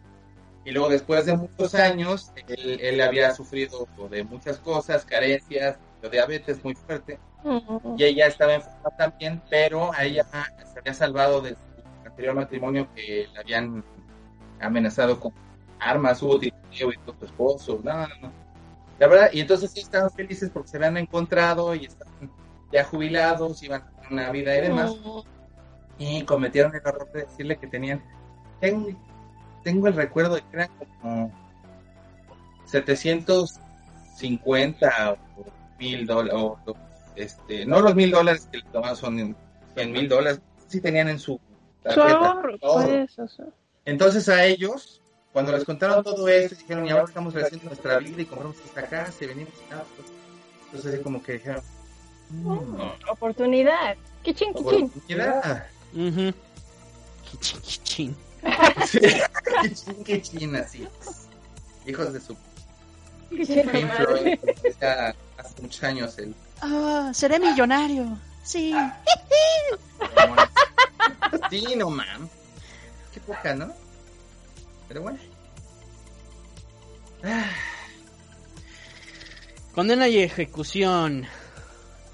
Y luego, después de muchos años, él, él había sufrido de muchas cosas, carencias, diabetes muy fuerte. Y ella estaba enferma también, pero a ella se había salvado de su anterior matrimonio que le habían amenazado con armas, hubo tiroteo y todo su esposo, no, no, no. La verdad, y entonces sí estaban felices porque se habían encontrado y estaban ya jubilados, iban a tener una vida y demás, y cometieron el error de decirle que tenían, tengo, tengo el recuerdo de que eran como 750 o mil dólares, o este, no los mil dólares que le tomaban son en mil dólares, sí tenían en su Su tarjeta. ahorro, todo. pues, sea. Entonces a ellos, cuando les contaron todo esto, dijeron, y ahora estamos haciendo nuestra vida y compramos esta casa y venimos y nada, pues, entonces así como que dijeron, "Mm, Oportunidad. Kichín, kichín. oportunidad. Kichín, kichín. Sí, qué chin, qué chin, así. Hijos de su Kichín, Pink. Floyd, ya hace muchos años el Ah, seré millonario. Sí. Sí, no mam. Qué poca, ¿no? Pero bueno. Condena y ejecución.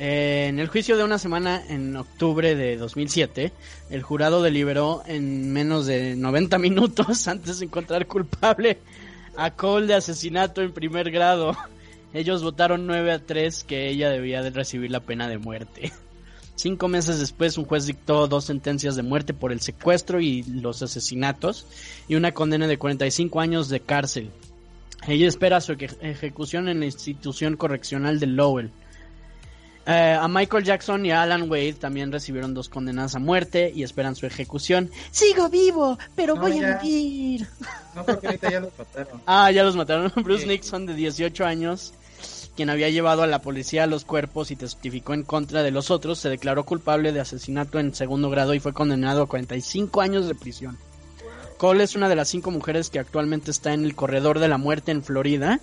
En el juicio de una semana en octubre de 2007, el jurado deliberó en menos de 90 minutos antes de encontrar culpable a Cole de asesinato en primer grado. Ellos votaron 9 a 3 que ella debía de recibir la pena de muerte. Cinco meses después, un juez dictó dos sentencias de muerte por el secuestro y los asesinatos y una condena de 45 años de cárcel. Ella espera su ejecución en la institución correccional de Lowell. Eh, a Michael Jackson y a Alan Wade también recibieron dos condenas a muerte y esperan su ejecución. Sigo vivo, pero voy a vivir. No, porque ahorita ya los mataron. ah, ya los mataron. Bruce Nixon, de 18 años, quien había llevado a la policía los cuerpos y testificó en contra de los otros, se declaró culpable de asesinato en segundo grado y fue condenado a 45 años de prisión. Cole es una de las cinco mujeres que actualmente está en el corredor de la muerte en Florida.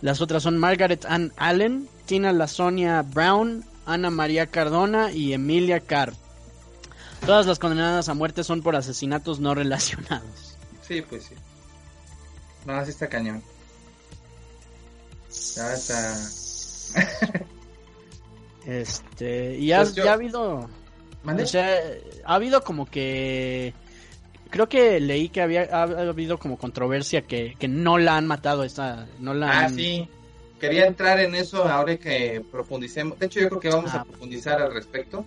Las otras son Margaret Ann Allen, Tina Lasonia Brown, Ana María Cardona y Emilia Carr. Todas las condenadas a muerte son por asesinatos no relacionados. Sí, pues sí. No, así está cañón. Ya está. este, y ya, Pues yo- ya ha habido. ¿Mande? O sea, ha habido como que. Creo que leí que había ha habido como controversia que, que no la han matado esta. No la Ah, han- sí. Quería entrar en eso ahora que profundicemos. De hecho, yo creo que vamos Ah. a profundizar al respecto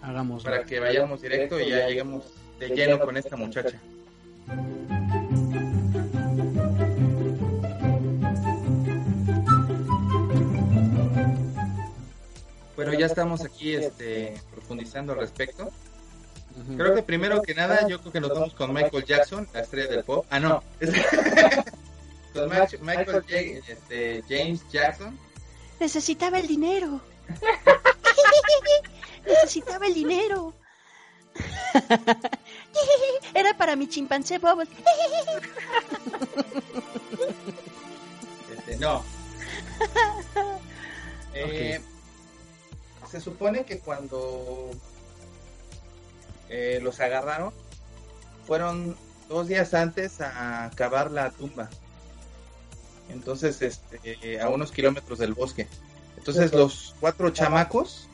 Hagamos. para que vayamos directo y ya lleguemos de lleno con esta muchacha. Bueno, ya estamos aquí este, profundizando al respecto. Creo que primero que nada, yo creo que nos vamos con Michael Jackson, la estrella del pop. Ah, no. con Ma- Michael este, James Jackson. Necesitaba el dinero. Necesitaba el dinero. Era para mi chimpancé Bubbles. Este, no. Eh, Se supone que cuando eh, los agarraron, fueron dos días antes a cavar la tumba. Entonces, este, a unos kilómetros del bosque. Entonces, los cuatro chamacos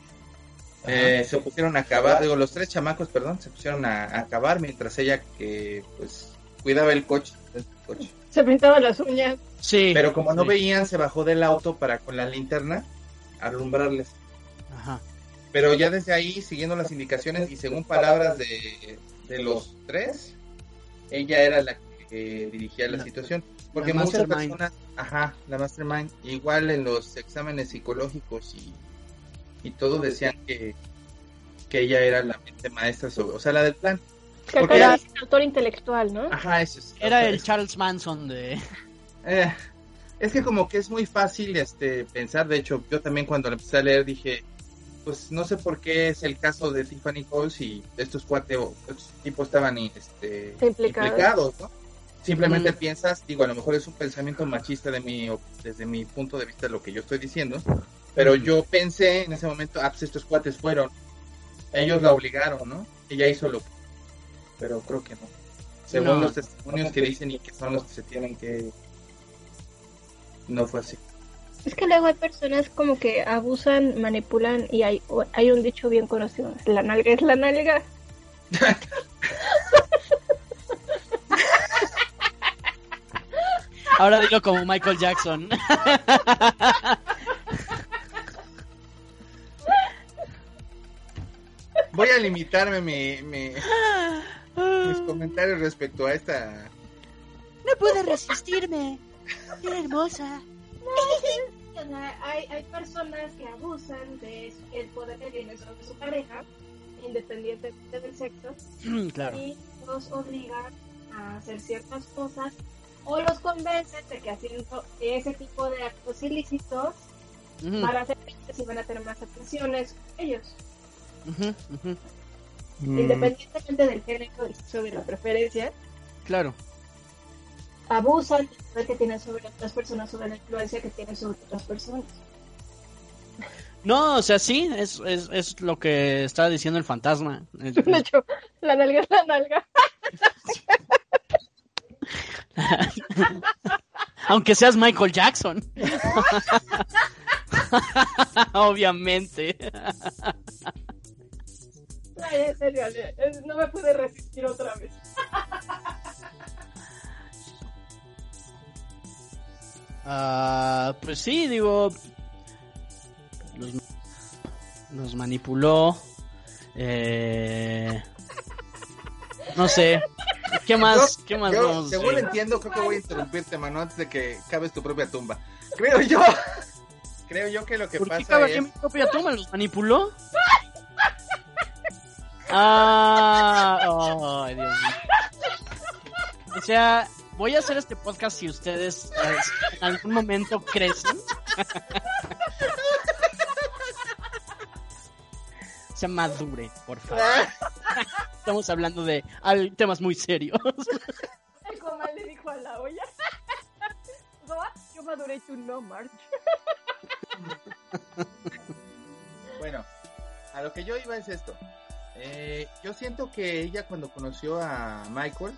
eh, se pusieron a cavar, digo, los tres chamacos, perdón, se pusieron a, a cavar mientras ella que, pues, cuidaba el coche. el coche. Se pintaba las uñas. Sí. Pero como no sí. veían, se bajó del auto para con la linterna alumbrarles. Ajá. Pero ya desde ahí, siguiendo las indicaciones y según palabras de, de los tres, ella era la que dirigía la, La- situación. Porque la muchas personas, ajá, la mastermind, igual en los exámenes psicológicos y, y todo decían que, que ella era la mente maestra, sobre, o sea, la del plan. Que Porque era era- autor intelectual, ¿no? Ajá, eso es. Era el es- Charles Manson de. Eh, es que como que es muy fácil este pensar, de hecho, yo también cuando lo empecé a leer dije, pues no sé por qué es el caso de Tiffany Coles y estos cuatro estos tipos estaban este, Implicados. implicados, ¿no? Simplemente Mm. piensas, digo, a lo mejor es un pensamiento machista de mi, desde mi punto de vista lo que yo estoy diciendo, pero Mm. yo pensé en ese momento, ah, pues estos cuates fueron, ellos la obligaron, ¿no? Ella hizo lo que, pero creo que no. Según No. los testimonios que dicen y que son los que se tienen que no fue así. Es que luego hay personas como que abusan, manipulan y hay, hay un dicho bien conocido. La nalga es la nalga. Ahora dilo como Michael Jackson. Voy a limitarme mi, mi- mis comentarios respecto a esta. No pude resistirme. Era hermosa. Hay, hay personas que abusan del poder que tiene sobre su pareja, independientemente del sexo, claro. y los obligan a hacer ciertas cosas o los convencen de que haciendo ese tipo de actos ilícitos Ujú, van a ser felices y van a tener más atenciones ellos, Mm, independientemente del género y sobre la preferencia, Claro. abusan del poder que tienen sobre otras personas, sobre la influencia que tienen sobre otras personas. No, o sea, sí, es, es, es lo que estaba diciendo el fantasma. De hecho, la nalga es la nalga. Aunque seas Michael Jackson. Obviamente. Ay, en serio, no me pude resistir otra vez. Ah, pues sí, digo. Los, los manipuló. Eh, no sé. ¿Qué más? Yo- ¿Qué más yo, vamos según entiendo, creo que voy a interrumpirte, mano, antes de que cabes tu propia tumba. Creo yo. Creo yo que lo que ¿Por qué pasa cavaría es. mi propia tumba? ¿Los manipuló? Ah, ay, Dios mío. O sea, voy a hacer este podcast si ustedes eh, en algún momento crecen. Se madure, por favor. Estamos hablando de al- temas muy serios. El comal le dijo a la olla. "Goa, Yo maduré, tú no, March. Bueno, a lo que yo iba es esto. Eh, yo siento que ella cuando conoció a Michael,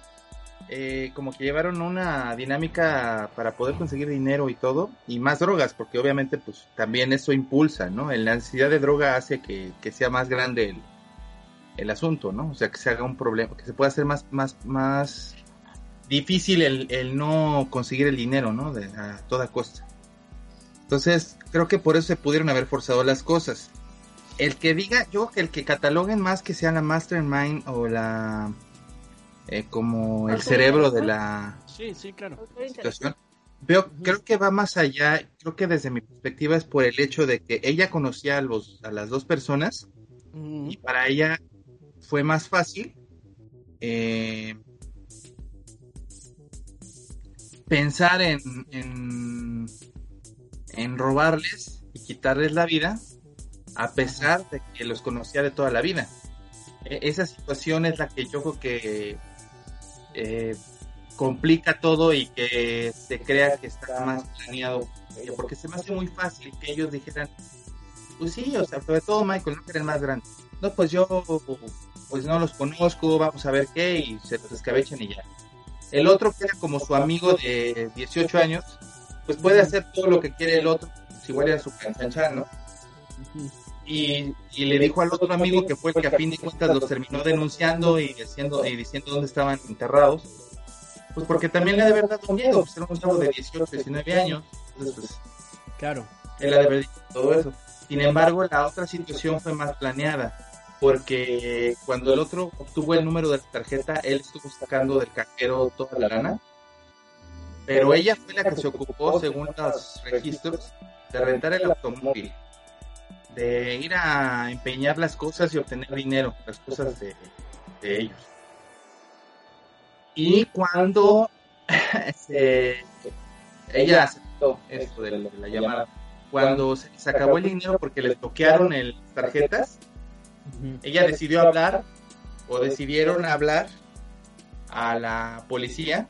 eh, como que llevaron una dinámica para poder conseguir dinero y todo, y más drogas, porque obviamente pues también eso impulsa, ¿no? La necesidad de droga hace que, que sea más grande el, el asunto, ¿no? O sea, que se haga un problema, que se pueda hacer más, más, más difícil el, el no conseguir el dinero, ¿no? De, a toda costa. Entonces, creo que por eso se pudieron haber forzado las cosas. El que diga, yo que el que cataloguen más que sea la mastermind o la eh, como el cerebro de la Sí, sí, claro. situación. Veo, creo que va más allá, creo que desde mi perspectiva es por el hecho de que ella conocía a los, a las dos personas y para ella fue más fácil eh, pensar en, en, en robarles y quitarles la vida a pesar de que los conocía de toda la vida. E- esa situación es la que yo creo que eh, complica todo y que se crea que está más planeado porque se me hace muy fácil que ellos dijeran pues sí, o sea, sobre todo Michael, no que era el más grande. No, pues yo, pues no los conozco, vamos a ver qué, y se los escabechen y ya. El otro, que era como su amigo de 18 años, pues puede hacer todo lo que quiere el otro, pues igual era su canchanchan, ¿no? Y, y le dijo al otro amigo que fue el que a fin de cuentas los terminó denunciando y diciendo, y diciendo dónde estaban enterrados. Pues porque también le ha de haber dado miedo, pues era un chavo de 18, 19 años. Entonces, pues, Claro. él ha de haber dicho todo eso. Sin embargo, la otra situación fue más planeada, porque cuando el otro obtuvo el número de la tarjeta, él estuvo sacando del cajero toda la lana, pero ella fue la que se ocupó, según los registros, de rentar el automóvil, de ir a empeñar las cosas y obtener dinero, las cosas de, ellos. Y cuando ella aceptó esto de la, llamada, cuando se, se acabó el dinero porque les bloquearon el tarjetas, Ella decidió hablar o decidieron hablar a la policía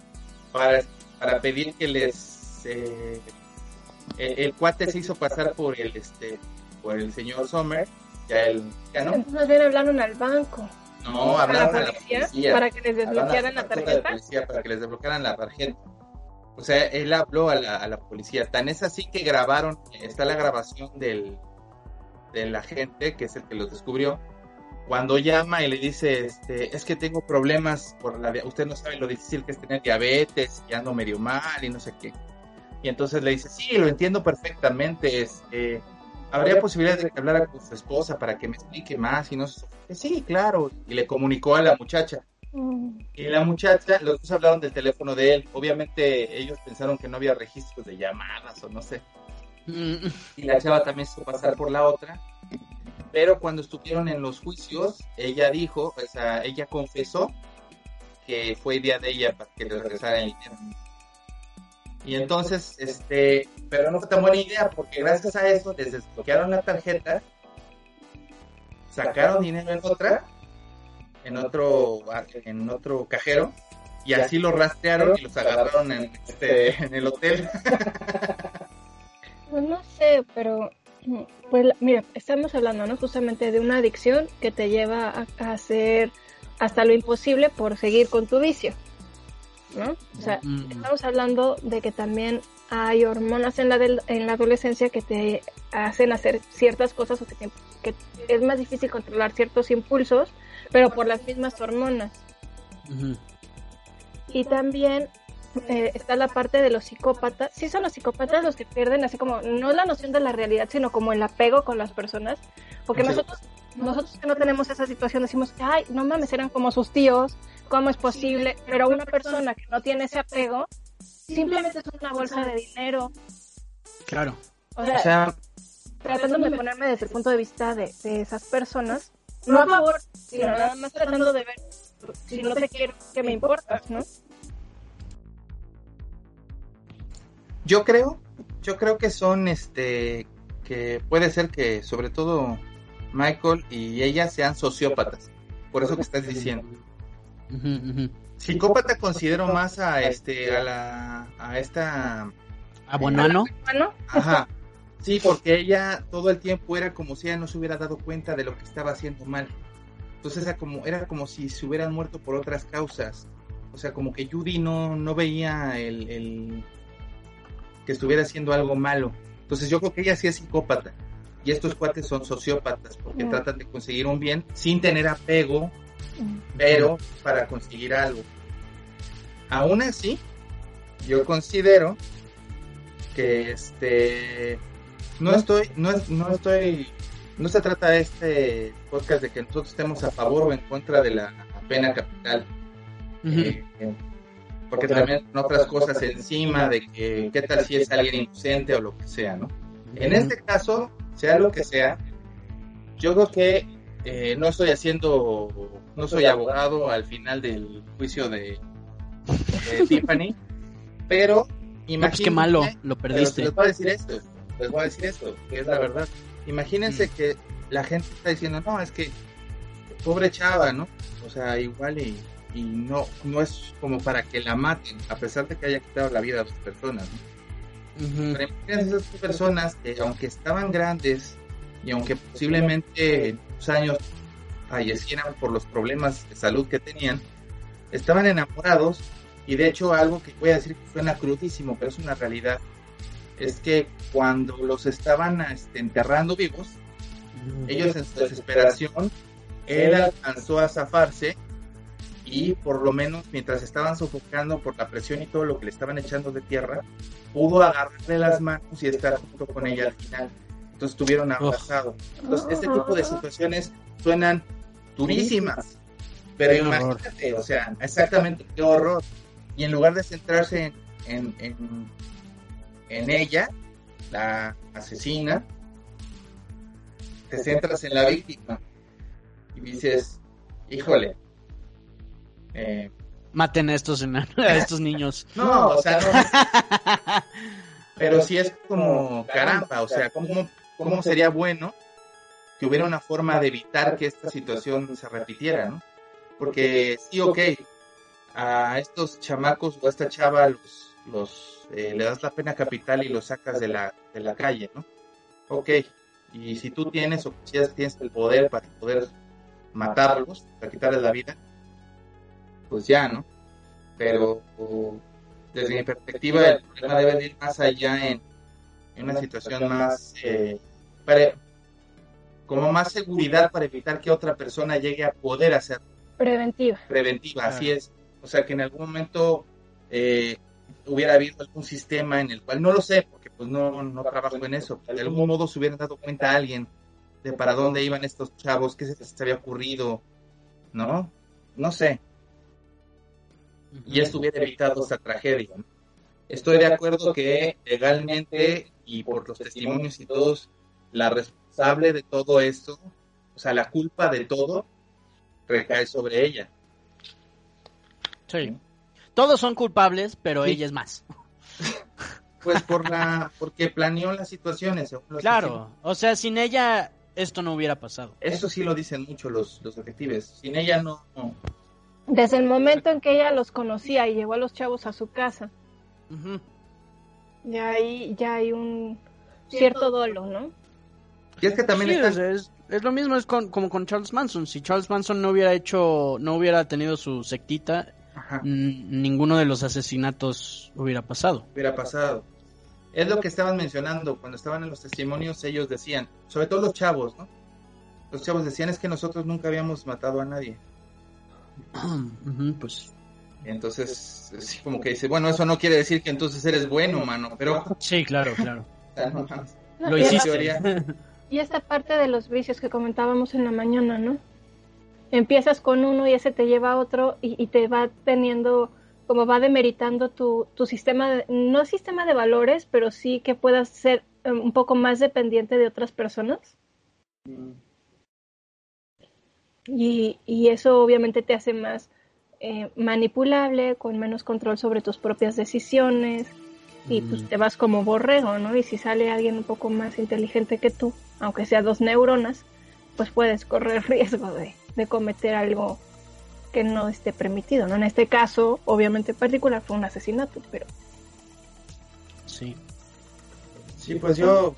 para, para pedir que les eh, el, el cuate se hizo pasar por el este por el señor Sommer ya el mexicano Entonces más bien hablaron al banco. no ¿A la hablaron a la policía? Para que les desbloquearan la tarjeta. policía para que les desbloquearan la tarjeta o sea él habló a la, a la policía tan es así que grabaron está la grabación del del agente que es el que los descubrió cuando llama y le dice, este, es que tengo problemas por la, usted no sabe lo difícil que es tener diabetes y ando medio mal y no sé qué. Y entonces le dice, sí, lo entiendo perfectamente, este, habría posibilidad de que hablara con su esposa para que me explique más y no sé, qué". sí, claro, y le comunicó a la muchacha. Mm, Y la muchacha, los dos hablaron del teléfono de él, obviamente ellos pensaron que no había registros de llamadas o no sé y la chava también se pasar por la otra. Pero cuando estuvieron en los juicios, ella dijo, o sea, ella confesó que fue idea de ella para que le regresara el dinero. Y entonces, este, pero no fue tan buena idea porque gracias a eso les desbloquearon la tarjeta, sacaron dinero en otra, en otro, en otro cajero, y así lo rastrearon y los agarraron en, este, en el hotel. Pues no sé, pero pues mira, estamos hablando, ¿no? Justamente de una adicción que te lleva a, a hacer hasta lo imposible por seguir con tu vicio, ¿no? O sea, Mm. estamos hablando de que también hay hormonas en la del- en la adolescencia que te hacen hacer ciertas cosas o que, te- que es más difícil controlar ciertos impulsos, pero por las mismas hormonas. Y también eh, está la parte de los psicópatas. Sí son los psicópatas los que pierden así como, no la noción de la realidad, sino como el apego con las personas. Porque Sí. nosotros nosotros que no tenemos esa situación decimos, ay, no mames, eran como sus tíos, ¿cómo es posible? Pero una persona que no tiene ese apego, simplemente es una bolsa de dinero. Claro. O sea, O sea, tratando de ponerme desde el punto de vista de, de esas personas, no a favor, sino nada más tratando de ver si no te quiero, que me importas, ¿no? Yo creo, yo creo que son, este, que puede ser que sobre todo Michael y ella sean sociópatas. Por eso que estás diciendo. Psicópata considero más a este, a la, a esta, Ah, bueno, ¿no? Bueno, ajá. Sí, porque ella todo el tiempo era como si ella no se hubiera dado cuenta de lo que estaba haciendo mal. Entonces era como, era como si se hubieran muerto por otras causas. O sea, como que Judy no, no veía el, el que estuviera haciendo algo malo. Entonces yo creo que ella sí es psicópata. Y estos cuates son sociópatas porque tratan de conseguir un bien sin tener apego, pero para conseguir algo. Aún así, yo considero que este no estoy, no no estoy, no se trata de este podcast de que nosotros estemos a favor o en contra de la pena capital. Eh, porque también son otras cosas encima de que qué tal si es alguien inocente o lo que sea, ¿no? En este caso, sea lo que sea, yo creo que eh, no estoy haciendo, no soy abogado al final del juicio de, de Tiffany, pero No, pues imagínense, qué malo, lo perdiste. les voy a decir esto, les voy a decir esto, que es la verdad. Imagínense que la gente está diciendo, no, es que pobre chava, ¿no? O sea, igual y, y no, no es como para que la maten, a pesar de que haya quitado la vida a dos personas, ¿no? Ujú. Pero imagínense esas personas que aunque estaban grandes y aunque posiblemente en unos años fallecieran por los problemas de salud que tenían, estaban enamorados y de hecho algo que voy a decir que suena crudísimo, pero es una realidad, es que cuando los estaban este, enterrando vivos, ellos en su desesperación, él alcanzó a zafarse y por lo menos mientras estaban sofocando por la presión y todo lo que le estaban echando de tierra, pudo agarrarle las manos y estar junto con ella al final. Entonces estuvieron abrazados. Entonces este tipo de situaciones suenan durísimas, pero imagínate, o sea, exactamente qué horror. Y en lugar de centrarse en, en, en, en ella, la asesina, te centras en la víctima y dices, híjole, eh, Maten a estos, enanos, a estos niños. no, o sea, no, pero sí es como, caramba, o sea, ¿cómo, cómo sería bueno que hubiera una forma de evitar que esta situación se repitiera, ¿no? Porque sí, ok, a estos chamacos o a esta chava los, los eh, le das la pena capital y los sacas de la, de la calle, ¿no? Ok, y si tú tienes o quisieras tienes el poder para poder matarlos, para quitarles la vida, pues ya, ¿no? Pero desde mi perspectiva el problema debe de ir más allá en, en una situación más eh, para, como más seguridad para evitar que otra persona llegue a poder hacer preventiva. preventiva, así es. O sea, que en algún momento eh, hubiera habido algún sistema en el cual, no lo sé, porque pues no, no trabajo en eso, de algún modo se hubieran dado cuenta a alguien de para dónde iban estos chavos, qué se les había ocurrido, ¿no? No sé, y esto hubiera evitado esta tragedia. Estoy de acuerdo que legalmente y por los testimonios y todos, la responsable de todo esto, o sea, la culpa de todo, recae sobre ella. Sí. Todos son culpables, pero Sí. ella es más. Pues por la, porque planeó las situaciones. según los Claro, o sea, sin ella esto no hubiera pasado. Eso sí lo dicen mucho los, los detectives. Sin ella no, no. Desde el momento en que ella los conocía y llevó a los chavos a su casa, Ujú. ya hay, ya hay un cierto dolo, ¿no? Y es que también Sí, está- es, es lo mismo, es con- como con Charles Manson. Si Charles Manson no hubiera hecho, no hubiera tenido su sectita, ninguno de los asesinatos hubiera pasado. hubiera pasado. Es lo que estaban mencionando cuando estaban en los testimonios, ellos decían, sobre todo los chavos, ¿no? Los chavos decían es que nosotros nunca habíamos matado a nadie. Pues Entonces, sí, como que dice, bueno, eso no quiere decir que entonces eres bueno, mano, pero sí, claro, claro. no. Lo hiciste. teoría, Y esta parte de los vicios que comentábamos en la mañana, ¿no? Empiezas con uno y ese te lleva a otro y, y te va teniendo, como va demeritando tu, tu sistema, de- no sistema de valores, pero sí que puedas ser eh, un poco más dependiente de otras personas. Y, y eso obviamente te hace más eh, manipulable, con menos control sobre tus propias decisiones y pues Mm. te vas como borrego, ¿no? Y si sale alguien un poco más inteligente que tú, aunque sea dos neuronas, pues puedes correr riesgo de, de cometer algo que no esté permitido, ¿no? En este caso, obviamente particular, fue un asesinato, pero Sí. Sí, pues yo.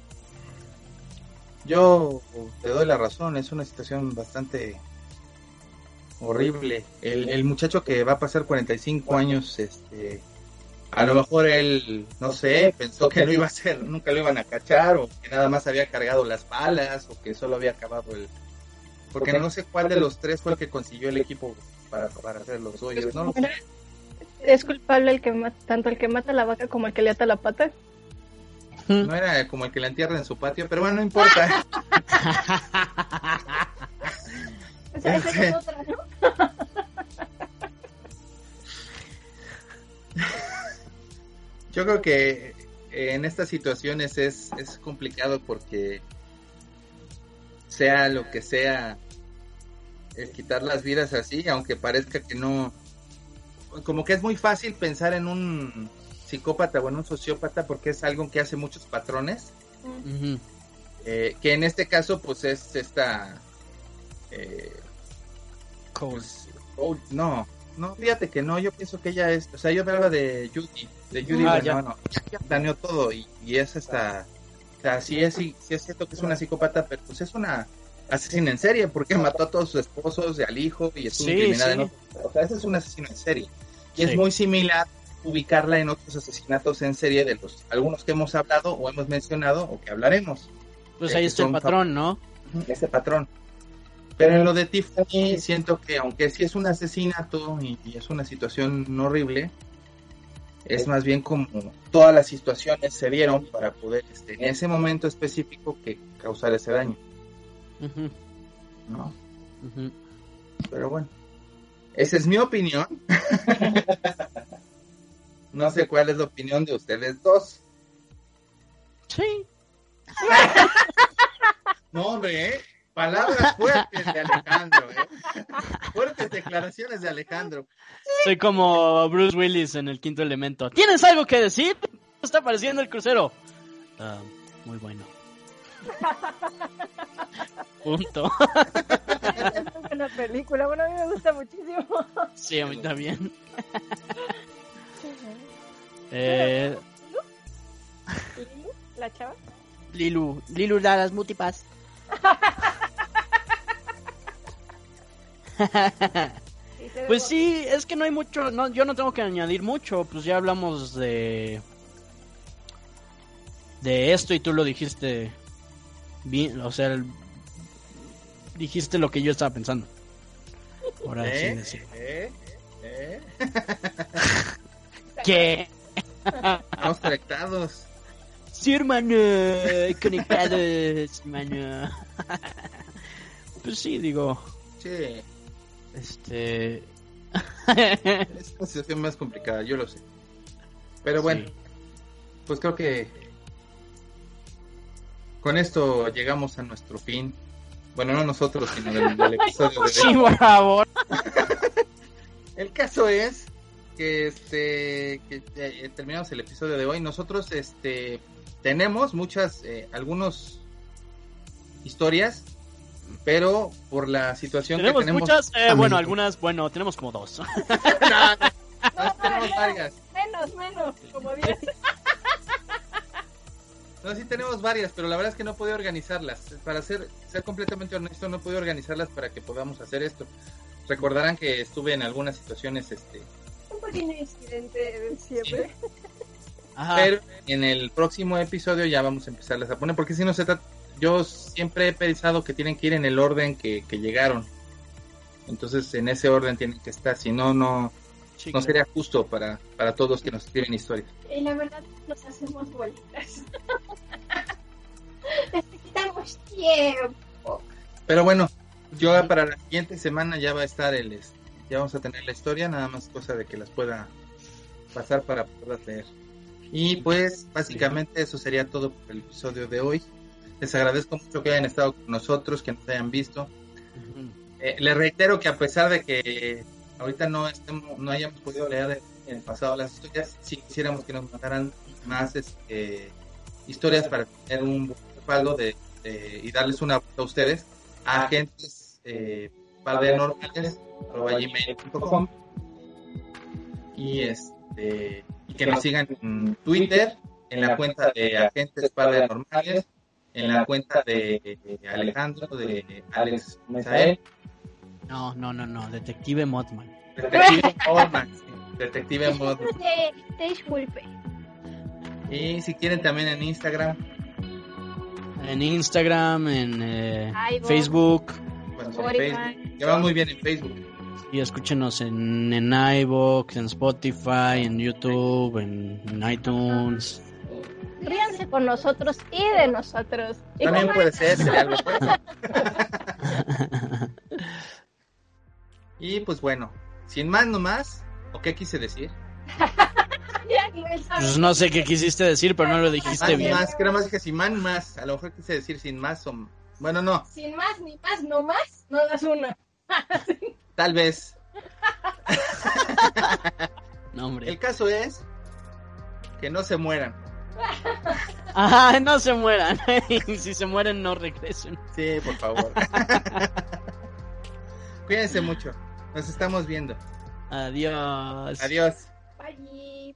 Yo te doy la razón, es una situación bastante horrible. El, el muchacho que va a pasar 45 años, este. A lo mejor él, no sé, pensó que no iba a ser, nunca lo iban a cachar, o que nada más había cargado las balas, o que solo había acabado el. Porque no sé cuál de los tres fue el que consiguió el equipo para, para hacer los hoyos, no lo sé. es culpable el que ma- tanto el que mata la vaca como el que le ata la pata. No era como el que la entierra en su patio, pero bueno, no importa. Esa, esa Ese- es otra, ¿no? Yo creo que eh, en estas situaciones es, es complicado porque sea lo que sea, el quitar las vidas así, aunque parezca que no, como que es muy fácil pensar en un psicópata o en un sociópata porque es algo que hace muchos patrones, eh, que en este caso pues es esta... eh, oh, no, no, fíjate que no, yo pienso que ella es, o sea, yo hablaba de Judy, de Judy Ah, Buenavano, ella planeó todo y, y es esta, o sea, sí es, sí es cierto que es una psicópata, pero pues es una asesina en serie, porque mató a todos sus esposos y al hijo y Sí, incriminada sí. en otro- o sea, ese es un asesino en serie. Y Sí. es muy similar ubicarla en otros asesinatos en serie de los algunos que hemos hablado o hemos mencionado o que hablaremos. Pues Eh, ahí está el patrón, ¿no? ese patrón. Pero en lo de Tiffany siento que aunque sí es un asesinato y, y es una situación horrible, es más bien como todas las situaciones se dieron para poder este, en ese momento específico que causar ese daño, ¿no? Pero bueno, esa es mi opinión. no sé cuál es la opinión de ustedes dos. Sí. No, hombre, ¿eh? Palabras fuertes de Alejandro, ¿eh? Fuertes declaraciones de Alejandro. Soy como Bruce Willis en el quinto elemento. ¿Tienes algo que decir? ¿Cómo está pareciendo el crucero? Ah, muy bueno. Punto. Es una película, bueno, a mí me gusta muchísimo. Sí, a mí también. Eh, Lili, La chava. Lilu, Lilu da las múltiples. Pues sí, es que no hay mucho, no, yo no tengo que añadir mucho, pues ya hablamos de de esto y tú lo dijiste bien, o sea, el- dijiste lo que yo estaba pensando. Ahora sí ¿Eh? decir. ¿Eh? ¿Eh? ¿Qué? Estamos conectados. Sí, hermano, conectados, hermano. Pues sí, digo, Sí, este... es una situación más complicada, yo lo sé. Pero bueno, Sí. pues creo que con esto llegamos a nuestro fin. Bueno, no nosotros, sino del, del episodio de Sí, por favor. El caso es que este que eh, terminamos el episodio de hoy. Nosotros este tenemos muchas eh, algunos historias, pero por la situación Tenemos, que tenemos muchas, eh, bueno, algunas, bueno, tenemos como dos. No, no, no, tenemos varias. Menos, menos, como 10. No, sí tenemos varias, pero la verdad es que no podido organizarlas. Para ser, ser completamente honesto, no podido organizarlas para que podamos hacer esto. Recordarán que estuve en algunas situaciones este Un pequeño incidente de siempre. Ajá. Pero en el próximo episodio ya vamos a empezarles a poner, porque si no se trata, yo siempre he pensado que tienen que ir en el orden que, que llegaron. Entonces en ese orden tienen que estar, si no, no, no sería justo para, para todos que nos escriben historias. Y la verdad nos hacemos bolitas. Necesitamos tiempo. Pero bueno, yo para la siguiente semana ya va a estar el, este, ya vamos a tener la historia, nada más cosa de que las pueda pasar para poderlas leer. Y pues básicamente eso sería todo por el episodio de hoy. Les agradezco mucho que hayan estado con nosotros, que nos hayan visto. Eh, les reitero que a pesar de que ahorita no estemos, no hayamos podido leer en el pasado las historias, si quisiéramos que nos mandaran más este, historias para tener un respaldo de, de- y darles una vuelta a ustedes. A agentes eh, gmail.com y este y que nos sigan en Twitter en la cuenta de agentes paranormales en la cuenta de Alejandro de Alex Misael No, no, no, no. Detective Mothman. Detective Modman sí, Detective Modman Te, te disculpe. y si quieren también en Instagram En Instagram, en eh. Facebook. Facebook. Ya va muy bien en Facebook Y escúchenos en, en iVoox, en Spotify, en YouTube, en, en iTunes. Ríanse con nosotros y de nosotros. Y también puede ser sería algo bueno. y pues bueno sin más no más o qué quise decir. Pues no sé qué quisiste decir, pero no lo dijiste Más, bien. más, creo más que sin más, más. A lo mejor quise decir sin más o... Bueno, no, Sin más ni más, no más, no das una. tal vez. No, hombre. El caso es que no se mueran. Ajá, no se mueran. Si se mueren, no regresen. Sí, por favor. Cuídense mucho. Nos estamos viendo. Adiós. Adiós. Bye.